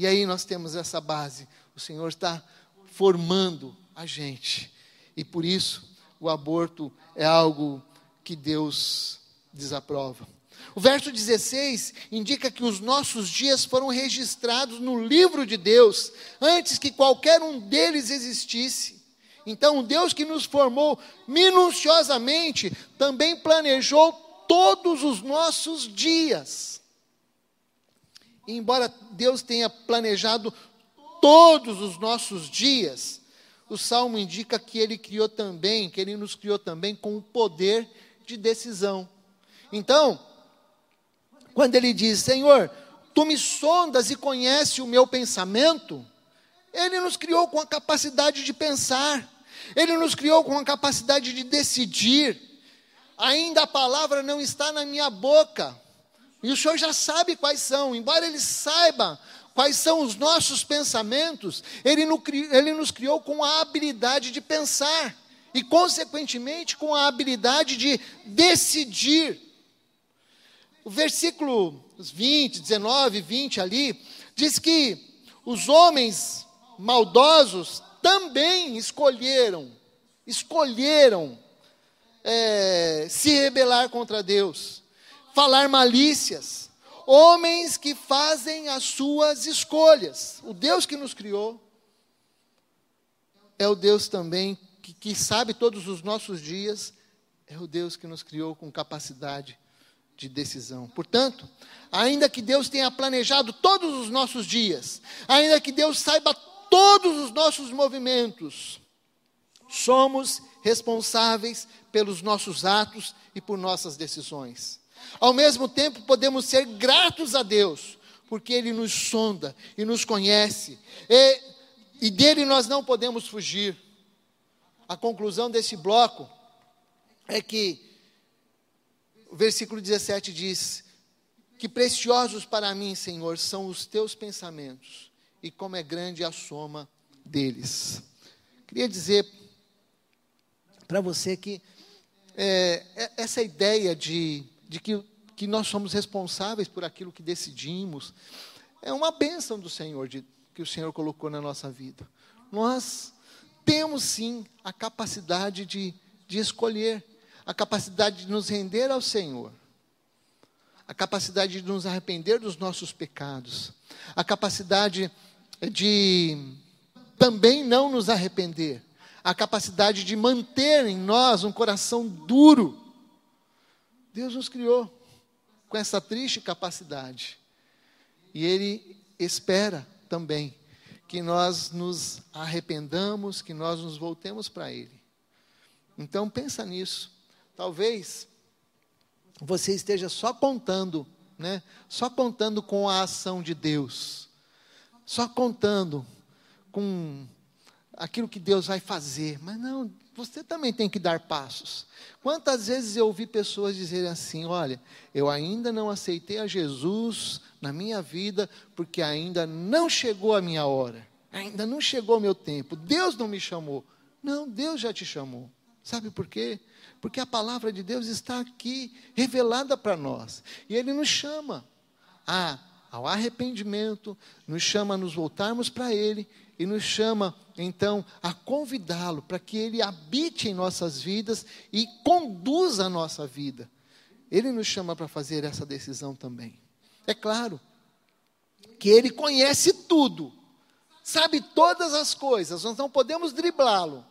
e aí nós temos essa base. O Senhor está formando a gente. E por isso o aborto é algo que Deus desaprova. O verso 16 indica que os nossos dias foram registrados no livro de Deus antes que qualquer um deles existisse. Então, Deus que nos formou minuciosamente também planejou todos os nossos dias. Embora Deus tenha planejado todos os nossos dias, o salmo indica que ele criou também, que ele nos criou também com o poder de decisão. Então, quando ele diz: Senhor, tu me sondas e conhece o meu pensamento, ele nos criou com a capacidade de pensar, ele nos criou com a capacidade de decidir, ainda a palavra não está na minha boca. E o Senhor já sabe quais são, embora Ele saiba quais são os nossos pensamentos, Ele nos criou com a habilidade de pensar e, consequentemente, com a habilidade de decidir. O versículo 20, 19, 20 ali, diz que os homens maldosos também escolheram, escolheram é, se rebelar contra Deus, falar malícias, homens que fazem as suas escolhas. O Deus que nos criou é o Deus também que, que sabe todos os nossos dias, é o Deus que nos criou com capacidade de decisão. Portanto, ainda que Deus tenha planejado todos os nossos dias, ainda que Deus saiba todos os nossos movimentos, somos responsáveis pelos nossos atos e por nossas decisões. Ao mesmo tempo, podemos ser gratos a Deus, porque Ele nos sonda e nos conhece, e, e dele nós não podemos fugir. A conclusão desse bloco é que o versículo 17 diz: Que preciosos para mim, Senhor, são os teus pensamentos, e como é grande a soma deles. Queria dizer para você que é, essa ideia de, de que, que nós somos responsáveis por aquilo que decidimos é uma bênção do Senhor, de, que o Senhor colocou na nossa vida. Nós temos sim a capacidade de, de escolher, a capacidade de nos render ao Senhor, a capacidade de nos arrepender dos nossos pecados, a capacidade de também não nos arrepender, a capacidade de manter em nós um coração duro. Deus nos criou com essa triste capacidade. E Ele espera também que nós nos arrependamos, que nós nos voltemos para Ele. Então pensa nisso. Talvez você esteja só contando, né? Só contando com a ação de Deus. Só contando com aquilo que Deus vai fazer. Mas não, você também tem que dar passos. Quantas vezes eu ouvi pessoas dizerem assim: olha, eu ainda não aceitei a Jesus na minha vida, porque ainda não chegou a minha hora, ainda não chegou o meu tempo, Deus não me chamou. Não, Deus já te chamou. Sabe por quê? Porque a palavra de Deus está aqui revelada para nós. E Ele nos chama a, ao arrependimento, nos chama a nos voltarmos para Ele e nos chama, então, a convidá-lo para que ele habite em nossas vidas e conduza a nossa vida. Ele nos chama para fazer essa decisão também. É claro que ele conhece tudo, sabe todas as coisas, nós não podemos driblá-lo,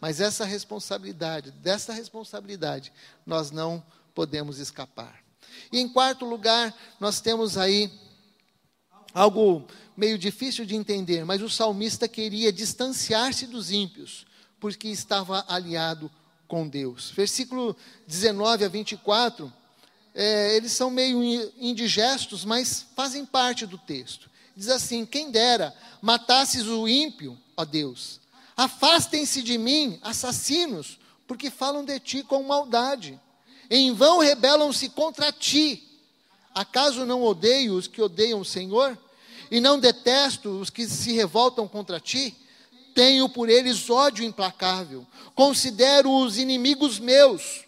mas essa responsabilidade, dessa responsabilidade, nós não podemos escapar. E em quarto lugar, nós temos aí algo meio difícil de entender, mas o salmista queria distanciar-se dos ímpios, porque estava aliado com Deus. Versículo 19 a 24, é, eles são meio indigestos, mas fazem parte do texto. Diz assim: Quem dera matasses o ímpio, ó Deus, afastem-se de mim, assassinos, porque falam de ti com maldade. Em vão rebelam-se contra ti. Acaso não odeio os que odeiam o Senhor? E não detesto os que se revoltam contra ti, tenho por eles ódio implacável, considero-os inimigos meus.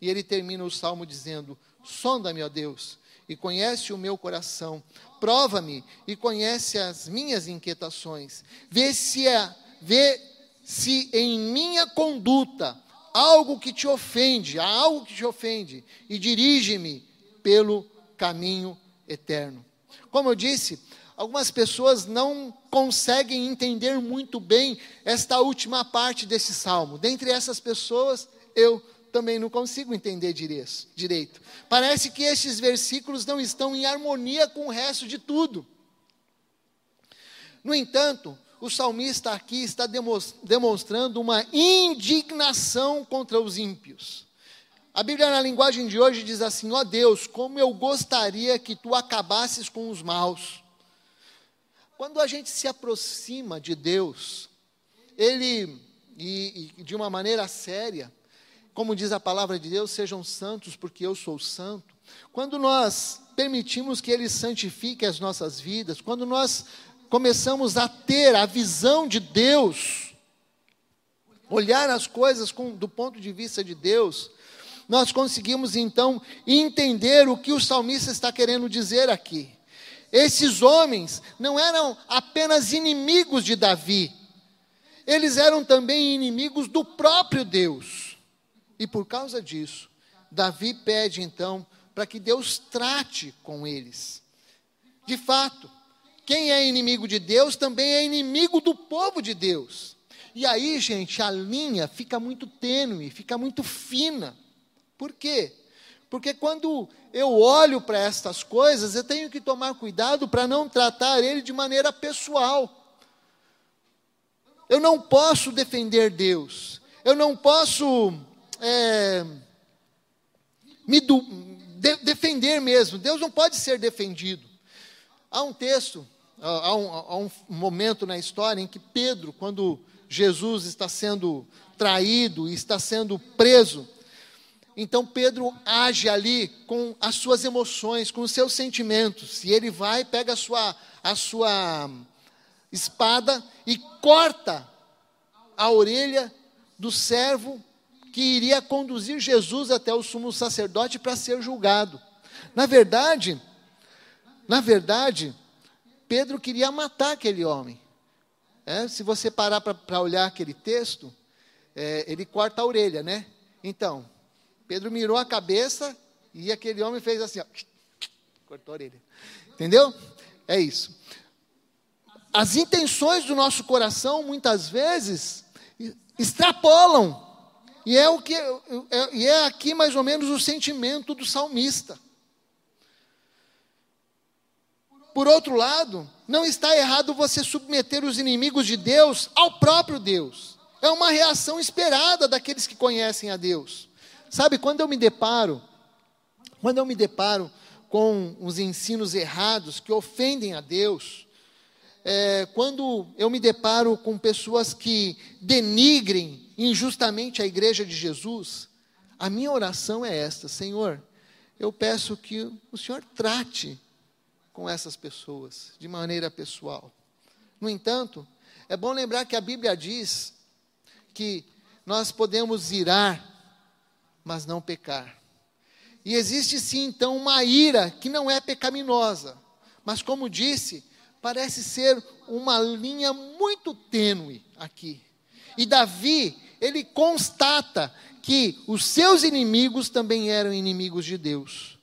E ele termina o salmo dizendo: Sonda-me, ó Deus, e conhece o meu coração, prova-me e conhece as minhas inquietações, vê se, é, vê se em minha conduta algo que te ofende, há algo que te ofende, e dirige-me pelo caminho eterno. Como eu disse, algumas pessoas não conseguem entender muito bem esta última parte desse salmo. Dentre essas pessoas, eu também não consigo entender direito. Parece que estes versículos não estão em harmonia com o resto de tudo. No entanto, o salmista aqui está demonstrando uma indignação contra os ímpios. A Bíblia, na linguagem de hoje, diz assim: Ó oh Deus, como eu gostaria que tu acabasses com os maus. Quando a gente se aproxima de Deus, Ele, e, e de uma maneira séria, como diz a palavra de Deus, sejam santos porque eu sou santo, quando nós permitimos que Ele santifique as nossas vidas, quando nós começamos a ter a visão de Deus, olhar as coisas com, do ponto de vista de Deus, nós conseguimos então entender o que o salmista está querendo dizer aqui. Esses homens não eram apenas inimigos de Davi, eles eram também inimigos do próprio Deus. E por causa disso, Davi pede então para que Deus trate com eles. De fato, quem é inimigo de Deus também é inimigo do povo de Deus. E aí, gente, a linha fica muito tênue, fica muito fina. Por quê? Porque quando eu olho para estas coisas, eu tenho que tomar cuidado para não tratar ele de maneira pessoal. Eu não posso defender Deus. Eu não posso é, me do, de, defender mesmo. Deus não pode ser defendido. Há um texto, há um, há um momento na história em que Pedro, quando Jesus está sendo traído e está sendo preso, então Pedro age ali com as suas emoções, com os seus sentimentos. E ele vai, pega a sua, a sua espada e corta a orelha do servo que iria conduzir Jesus até o sumo sacerdote para ser julgado. Na verdade, na verdade, Pedro queria matar aquele homem. É, se você parar para olhar aquele texto, é, ele corta a orelha, né? Então, Pedro mirou a cabeça e aquele homem fez assim, ó, cortou a orelha. Entendeu? É isso. As intenções do nosso coração, muitas vezes, extrapolam. E é, o que, é, e é aqui mais ou menos o sentimento do salmista. Por outro lado, não está errado você submeter os inimigos de Deus ao próprio Deus. É uma reação esperada daqueles que conhecem a Deus. Sabe, quando eu me deparo, quando eu me deparo com os ensinos errados que ofendem a Deus, é, quando eu me deparo com pessoas que denigrem injustamente a igreja de Jesus, a minha oração é esta: Senhor, eu peço que o Senhor trate com essas pessoas de maneira pessoal. No entanto, é bom lembrar que a Bíblia diz que nós podemos irar mas não pecar. E existe sim, então, uma ira que não é pecaminosa, mas, como disse, parece ser uma linha muito tênue aqui. E Davi, ele constata que os seus inimigos também eram inimigos de Deus.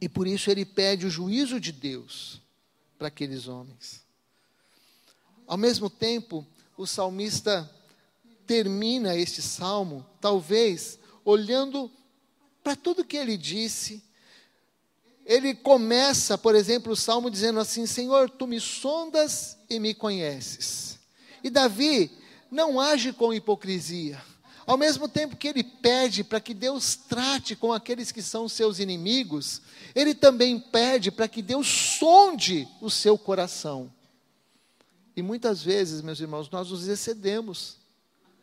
E por isso ele pede o juízo de Deus para aqueles homens. Ao mesmo tempo, o salmista termina este salmo, talvez olhando para tudo que ele disse. Ele começa, por exemplo, o salmo dizendo assim: Senhor, tu me sondas e me conheces. E Davi não age com hipocrisia. Ao mesmo tempo que ele pede para que Deus trate com aqueles que são seus inimigos, ele também pede para que Deus sonde o seu coração. E muitas vezes, meus irmãos, nós nos excedemos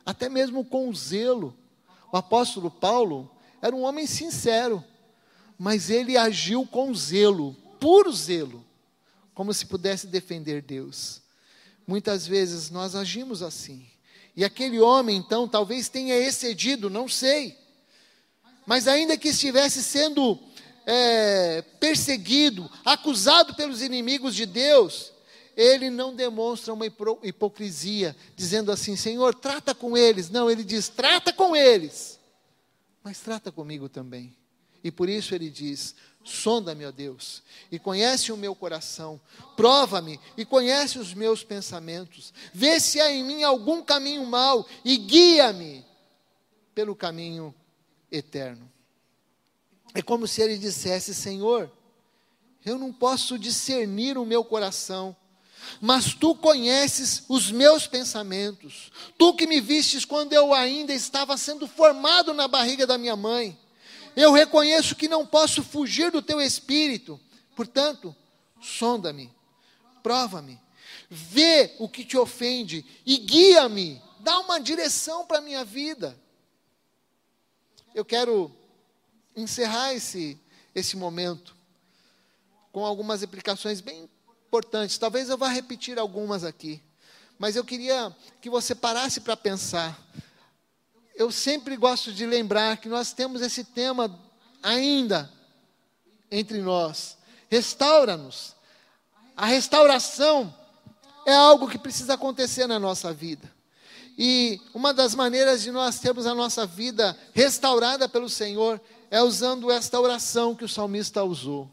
até mesmo com zelo. O apóstolo Paulo era um homem sincero, mas ele agiu com zelo, puro zelo, como se pudesse defender Deus. Muitas vezes nós agimos assim. E aquele homem, então, talvez tenha excedido, não sei. Mas ainda que estivesse sendo é, perseguido, acusado pelos inimigos de Deus, ele não demonstra uma hipocrisia, dizendo assim: Senhor, trata com eles. Não, ele diz: trata com eles, mas trata comigo também. E por isso ele diz: sonda-me, ó Deus, e conhece o meu coração, prova-me e conhece os meus pensamentos, vê se há em mim algum caminho mau e guia-me pelo caminho eterno. É como se ele dissesse: Senhor, eu não posso discernir o meu coração mas tu conheces os meus pensamentos. Tu que me vistes quando eu ainda estava sendo formado na barriga da minha mãe. Eu reconheço que não posso fugir do teu espírito. Portanto, sonda-me, prova-me, vê o que te ofende e guia-me dá uma direção para a minha vida. Eu quero encerrar esse, esse momento com algumas aplicações bem importantes. Talvez eu vá repetir algumas aqui, mas eu queria que você parasse para pensar. Eu sempre gosto de lembrar que nós temos esse tema ainda entre nós. Restaura-nos. A restauração é algo que precisa acontecer na nossa vida. E uma das maneiras de nós termos a nossa vida restaurada pelo Senhor é usando esta oração que o salmista usou.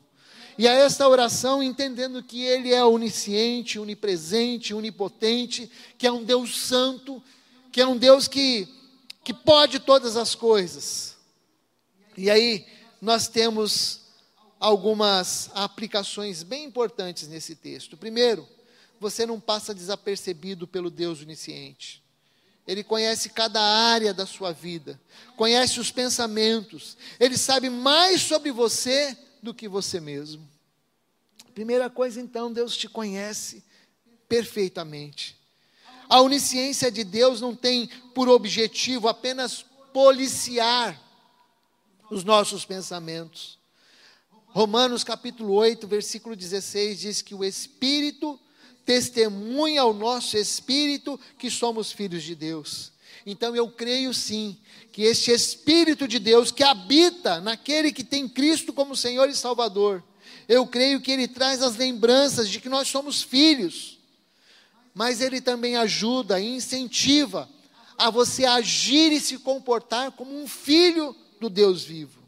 E a esta oração entendendo que Ele é onisciente, onipresente, onipotente, que é um Deus santo, que é um Deus que, que pode todas as coisas. E aí nós temos algumas aplicações bem importantes nesse texto. Primeiro, você não passa desapercebido pelo Deus onisciente. Ele conhece cada área da sua vida, conhece os pensamentos, ele sabe mais sobre você do que você mesmo. Primeira coisa, então, Deus te conhece perfeitamente. A onisciência de Deus não tem por objetivo apenas policiar os nossos pensamentos. Romanos capítulo 8, versículo 16 diz que o Espírito testemunha ao nosso espírito que somos filhos de Deus. Então eu creio sim que este Espírito de Deus que habita naquele que tem Cristo como Senhor e Salvador, eu creio que ele traz as lembranças de que nós somos filhos, mas ele também ajuda e incentiva a você agir e se comportar como um filho do Deus vivo.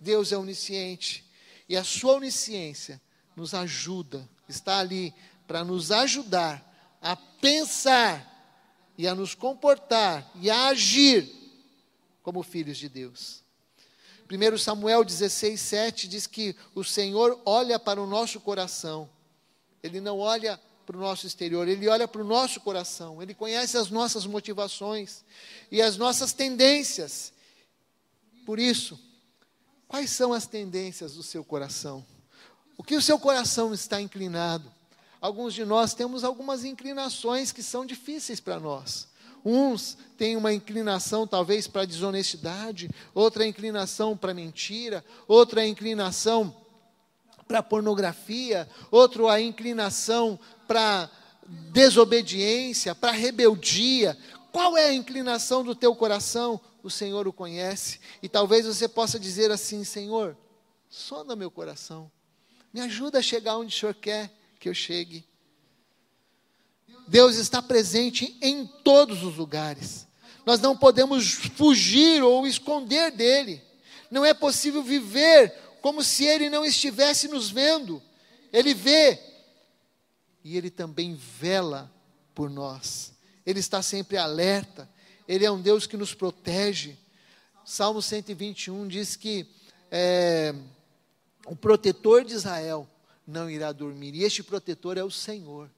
Deus é onisciente e a sua onisciência nos ajuda está ali para nos ajudar a pensar e a nos comportar e a agir como filhos de Deus. 1 Samuel 16, 7 diz que o Senhor olha para o nosso coração, Ele não olha para o nosso exterior, Ele olha para o nosso coração, Ele conhece as nossas motivações e as nossas tendências. Por isso, quais são as tendências do seu coração? O que o seu coração está inclinado? Alguns de nós temos algumas inclinações que são difíceis para nós. Uns têm uma inclinação talvez para desonestidade, outra inclinação para mentira, outra inclinação para pornografia, outro a inclinação para desobediência, para rebeldia. Qual é a inclinação do teu coração? O Senhor o conhece. E talvez você possa dizer assim: Senhor, sonda meu coração. Me ajuda a chegar onde o Senhor quer que eu chegue. Deus está presente em todos os lugares. Nós não podemos fugir ou esconder dele. Não é possível viver como se ele não estivesse nos vendo. Ele vê e ele também vela por nós. Ele está sempre alerta. Ele é um Deus que nos protege. Salmo 121 diz que é, o protetor de Israel não irá dormir. E este protetor é o Senhor,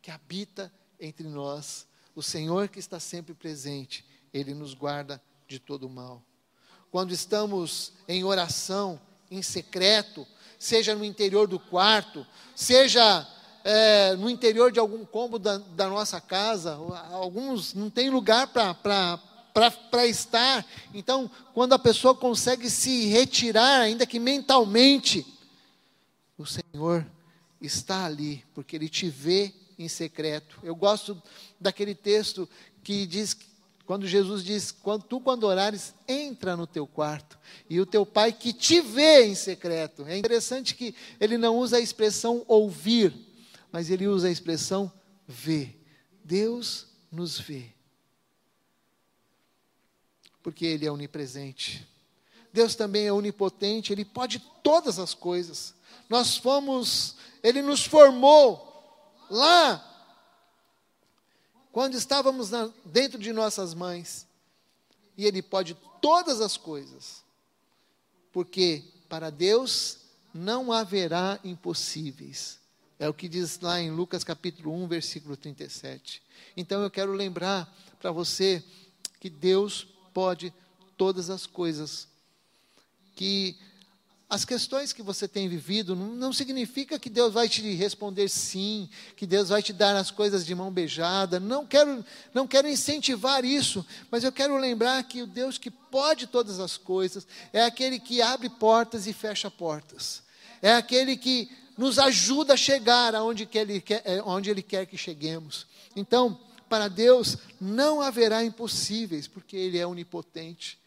que habita entre nós. O Senhor que está sempre presente, ele nos guarda de todo mal. Quando estamos em oração, em secreto, seja no interior do quarto, seja é, no interior de algum cômodo da, da nossa casa, alguns não tem lugar para para estar. Então, quando a pessoa consegue se retirar, ainda que mentalmente, o Senhor está ali, porque Ele te vê em secreto. Eu gosto daquele texto que diz, quando Jesus diz: quando, Tu, quando orares, entra no teu quarto, e o teu Pai que te vê em secreto. É interessante que ele não usa a expressão ouvir, mas ele usa a expressão ver. Deus nos vê porque Ele é onipresente. Deus também é onipotente, Ele pode todas as coisas. Nós fomos, Ele nos formou lá, quando estávamos na, dentro de nossas mães, e Ele pode todas as coisas, porque para Deus não haverá impossíveis. É o que diz lá em Lucas capítulo 1, versículo 37. Então eu quero lembrar para você que Deus pode todas as coisas. Que as questões que você tem vivido não, significa que Deus vai te responder sim, que Deus vai te dar as coisas de mão beijada. Não quero, não quero incentivar isso, mas eu quero lembrar que o Deus que pode todas as coisas é aquele que abre portas e fecha portas. É aquele que nos ajuda a chegar aonde que ele quer, é, onde Ele quer que cheguemos. Então, para Deus não haverá impossíveis, porque Ele é onipotente.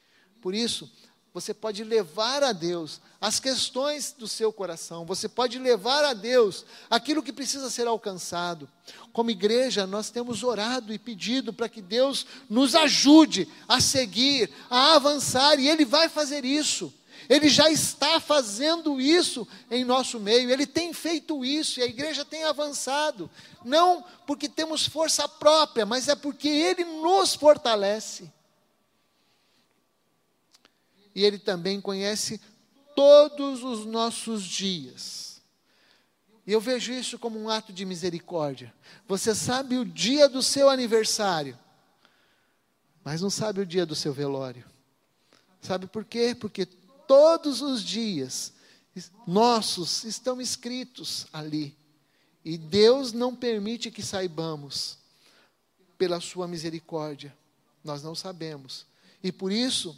Por isso, você pode levar a Deus as questões do seu coração, você pode levar a Deus aquilo que precisa ser alcançado. Como igreja, nós temos orado e pedido para que Deus nos ajude a seguir, a avançar, e Ele vai fazer isso. Ele já está fazendo isso em nosso meio, ele tem feito isso e a igreja tem avançado. Não porque temos força própria, mas é porque ele nos fortalece e Ele também conhece todos os nossos dias. E eu vejo isso como um ato de misericórdia. Você sabe o dia do seu aniversário, mas não sabe o dia do seu velório. Sabe por quê? Porque todos os dias nossos estão escritos ali. E Deus não permite que saibamos, pela Sua misericórdia. Nós não sabemos. E por isso,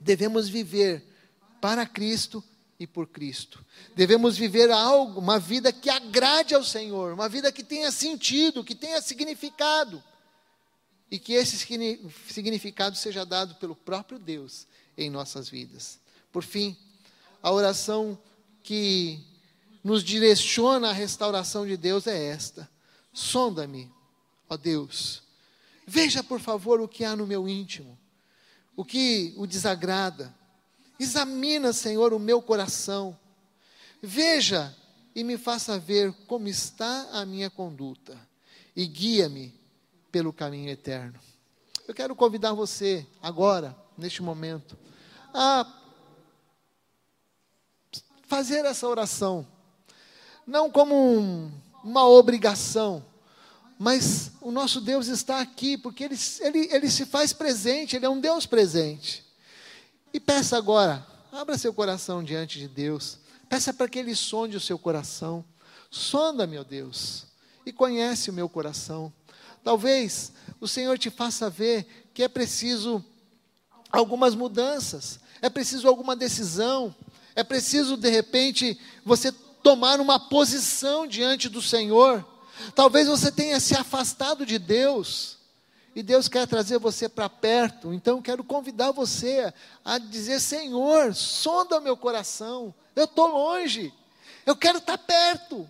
devemos viver para Cristo e por Cristo. Devemos viver algo, uma vida que agrade ao Senhor, uma vida que tenha sentido, que tenha significado. E que esse significado seja dado pelo próprio Deus em nossas vidas. Por fim, a oração que nos direciona à restauração de Deus é esta: sonda-me, ó Deus. Veja, por favor, o que há no meu íntimo o que o desagrada. Examina, Senhor, o meu coração. Veja e me faça ver como está a minha conduta e guia-me pelo caminho eterno. Eu quero convidar você agora, neste momento, a fazer essa oração, não como um, uma obrigação, mas o nosso Deus está aqui, porque ele, ele, ele se faz presente, Ele é um Deus presente. E peça agora, abra seu coração diante de Deus, peça para que Ele sonde o seu coração. Sonda, meu Deus, e conhece o meu coração. Talvez o Senhor te faça ver que é preciso algumas mudanças, é preciso alguma decisão, é preciso, de repente, você tomar uma posição diante do Senhor Talvez você tenha se afastado de Deus e Deus quer trazer você para perto. Então quero convidar você a dizer: Senhor, sonda meu coração. Eu estou longe. Eu quero estar tá perto.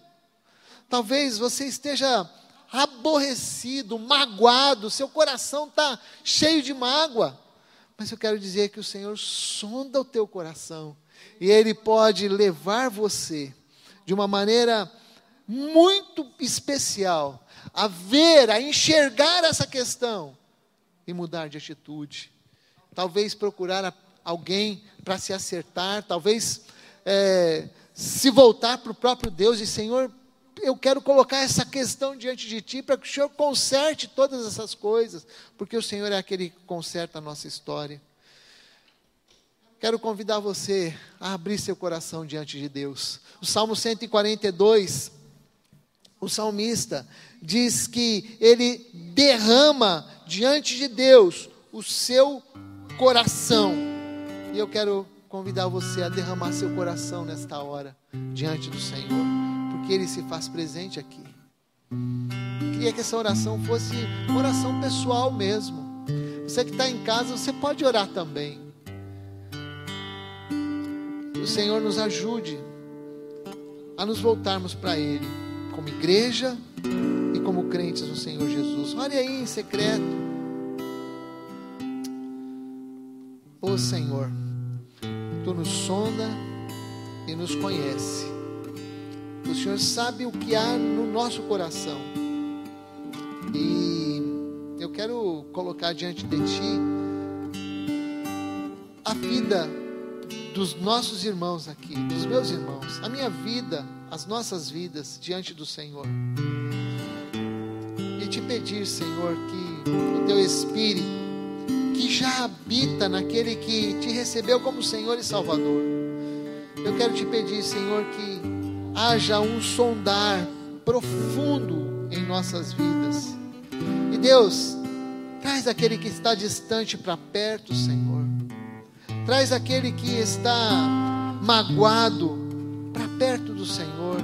Talvez você esteja aborrecido, magoado, seu coração está cheio de mágoa. Mas eu quero dizer que o Senhor sonda o teu coração e Ele pode levar você de uma maneira muito especial a ver, a enxergar essa questão e mudar de atitude. Talvez procurar alguém para se acertar, talvez é, se voltar para o próprio Deus e Senhor, eu quero colocar essa questão diante de Ti para que o Senhor conserte todas essas coisas, porque o Senhor é aquele que conserta a nossa história. Quero convidar você a abrir seu coração diante de Deus. O Salmo 142, o salmista diz que ele derrama diante de Deus o seu coração. E eu quero convidar você a derramar seu coração nesta hora diante do Senhor, porque ele se faz presente aqui. Queria que essa oração fosse oração pessoal mesmo. Você que está em casa, você pode orar também. Que o Senhor nos ajude a nos voltarmos para Ele como igreja e como crentes no Senhor Jesus. Olha aí em secreto. Ô oh, Senhor, Tu nos sonda e nos conhece. O Senhor sabe o que há no nosso coração. E eu quero colocar diante de Ti a vida dos nossos irmãos aqui, dos meus irmãos, a minha vida as nossas vidas diante do Senhor. E te pedir, Senhor, que o teu Espírito, que já habita naquele que te recebeu como Senhor e Salvador, eu quero te pedir, Senhor, que haja um sondar profundo em nossas vidas. E Deus, traz aquele que está distante para perto, Senhor. Traz aquele que está magoado para perto do Senhor.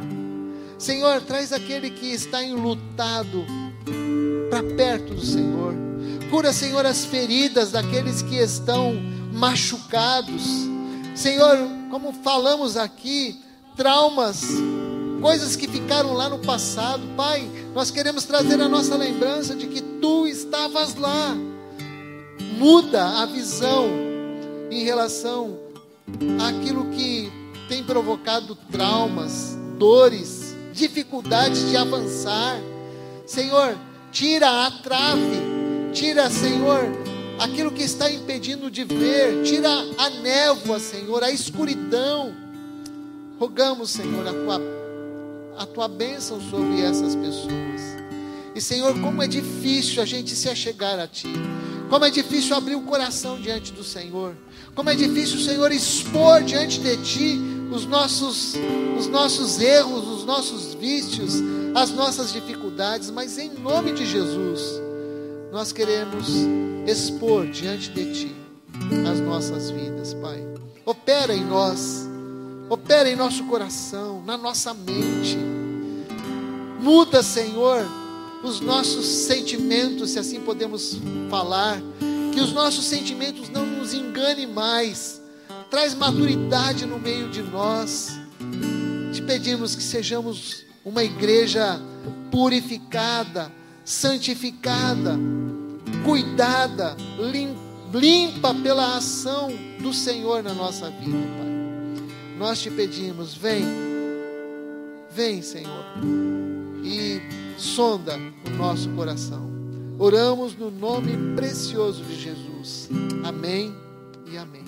Senhor, traz aquele que está enlutado para perto do Senhor. Cura, Senhor, as feridas daqueles que estão machucados. Senhor, como falamos aqui, traumas, coisas que ficaram lá no passado. Pai, nós queremos trazer a nossa lembrança de que tu estavas lá. Muda a visão em relação àquilo que tem provocado traumas, dores, dificuldades de avançar. Senhor, tira a trave, tira, Senhor, aquilo que está impedindo de ver, tira a névoa, Senhor, a escuridão. Rogamos, Senhor, a tua, a tua bênção sobre essas pessoas. E, Senhor, como é difícil a gente se achegar a Ti. Como é difícil abrir o coração diante do Senhor. Como é difícil, Senhor, expor diante de Ti os nossos, os nossos erros, os nossos vícios, as nossas dificuldades. Mas em nome de Jesus, nós queremos expor diante de Ti as nossas vidas, Pai. Opera em nós, opera em nosso coração, na nossa mente. Muda, Senhor os nossos sentimentos, se assim podemos falar, que os nossos sentimentos não nos enganem mais, traz maturidade no meio de nós. Te pedimos que sejamos uma igreja purificada, santificada, cuidada, limpa pela ação do Senhor na nossa vida, Pai. Nós te pedimos, vem, vem, Senhor, e sonda o nosso coração. Oramos no nome precioso de Jesus. Amém e amém.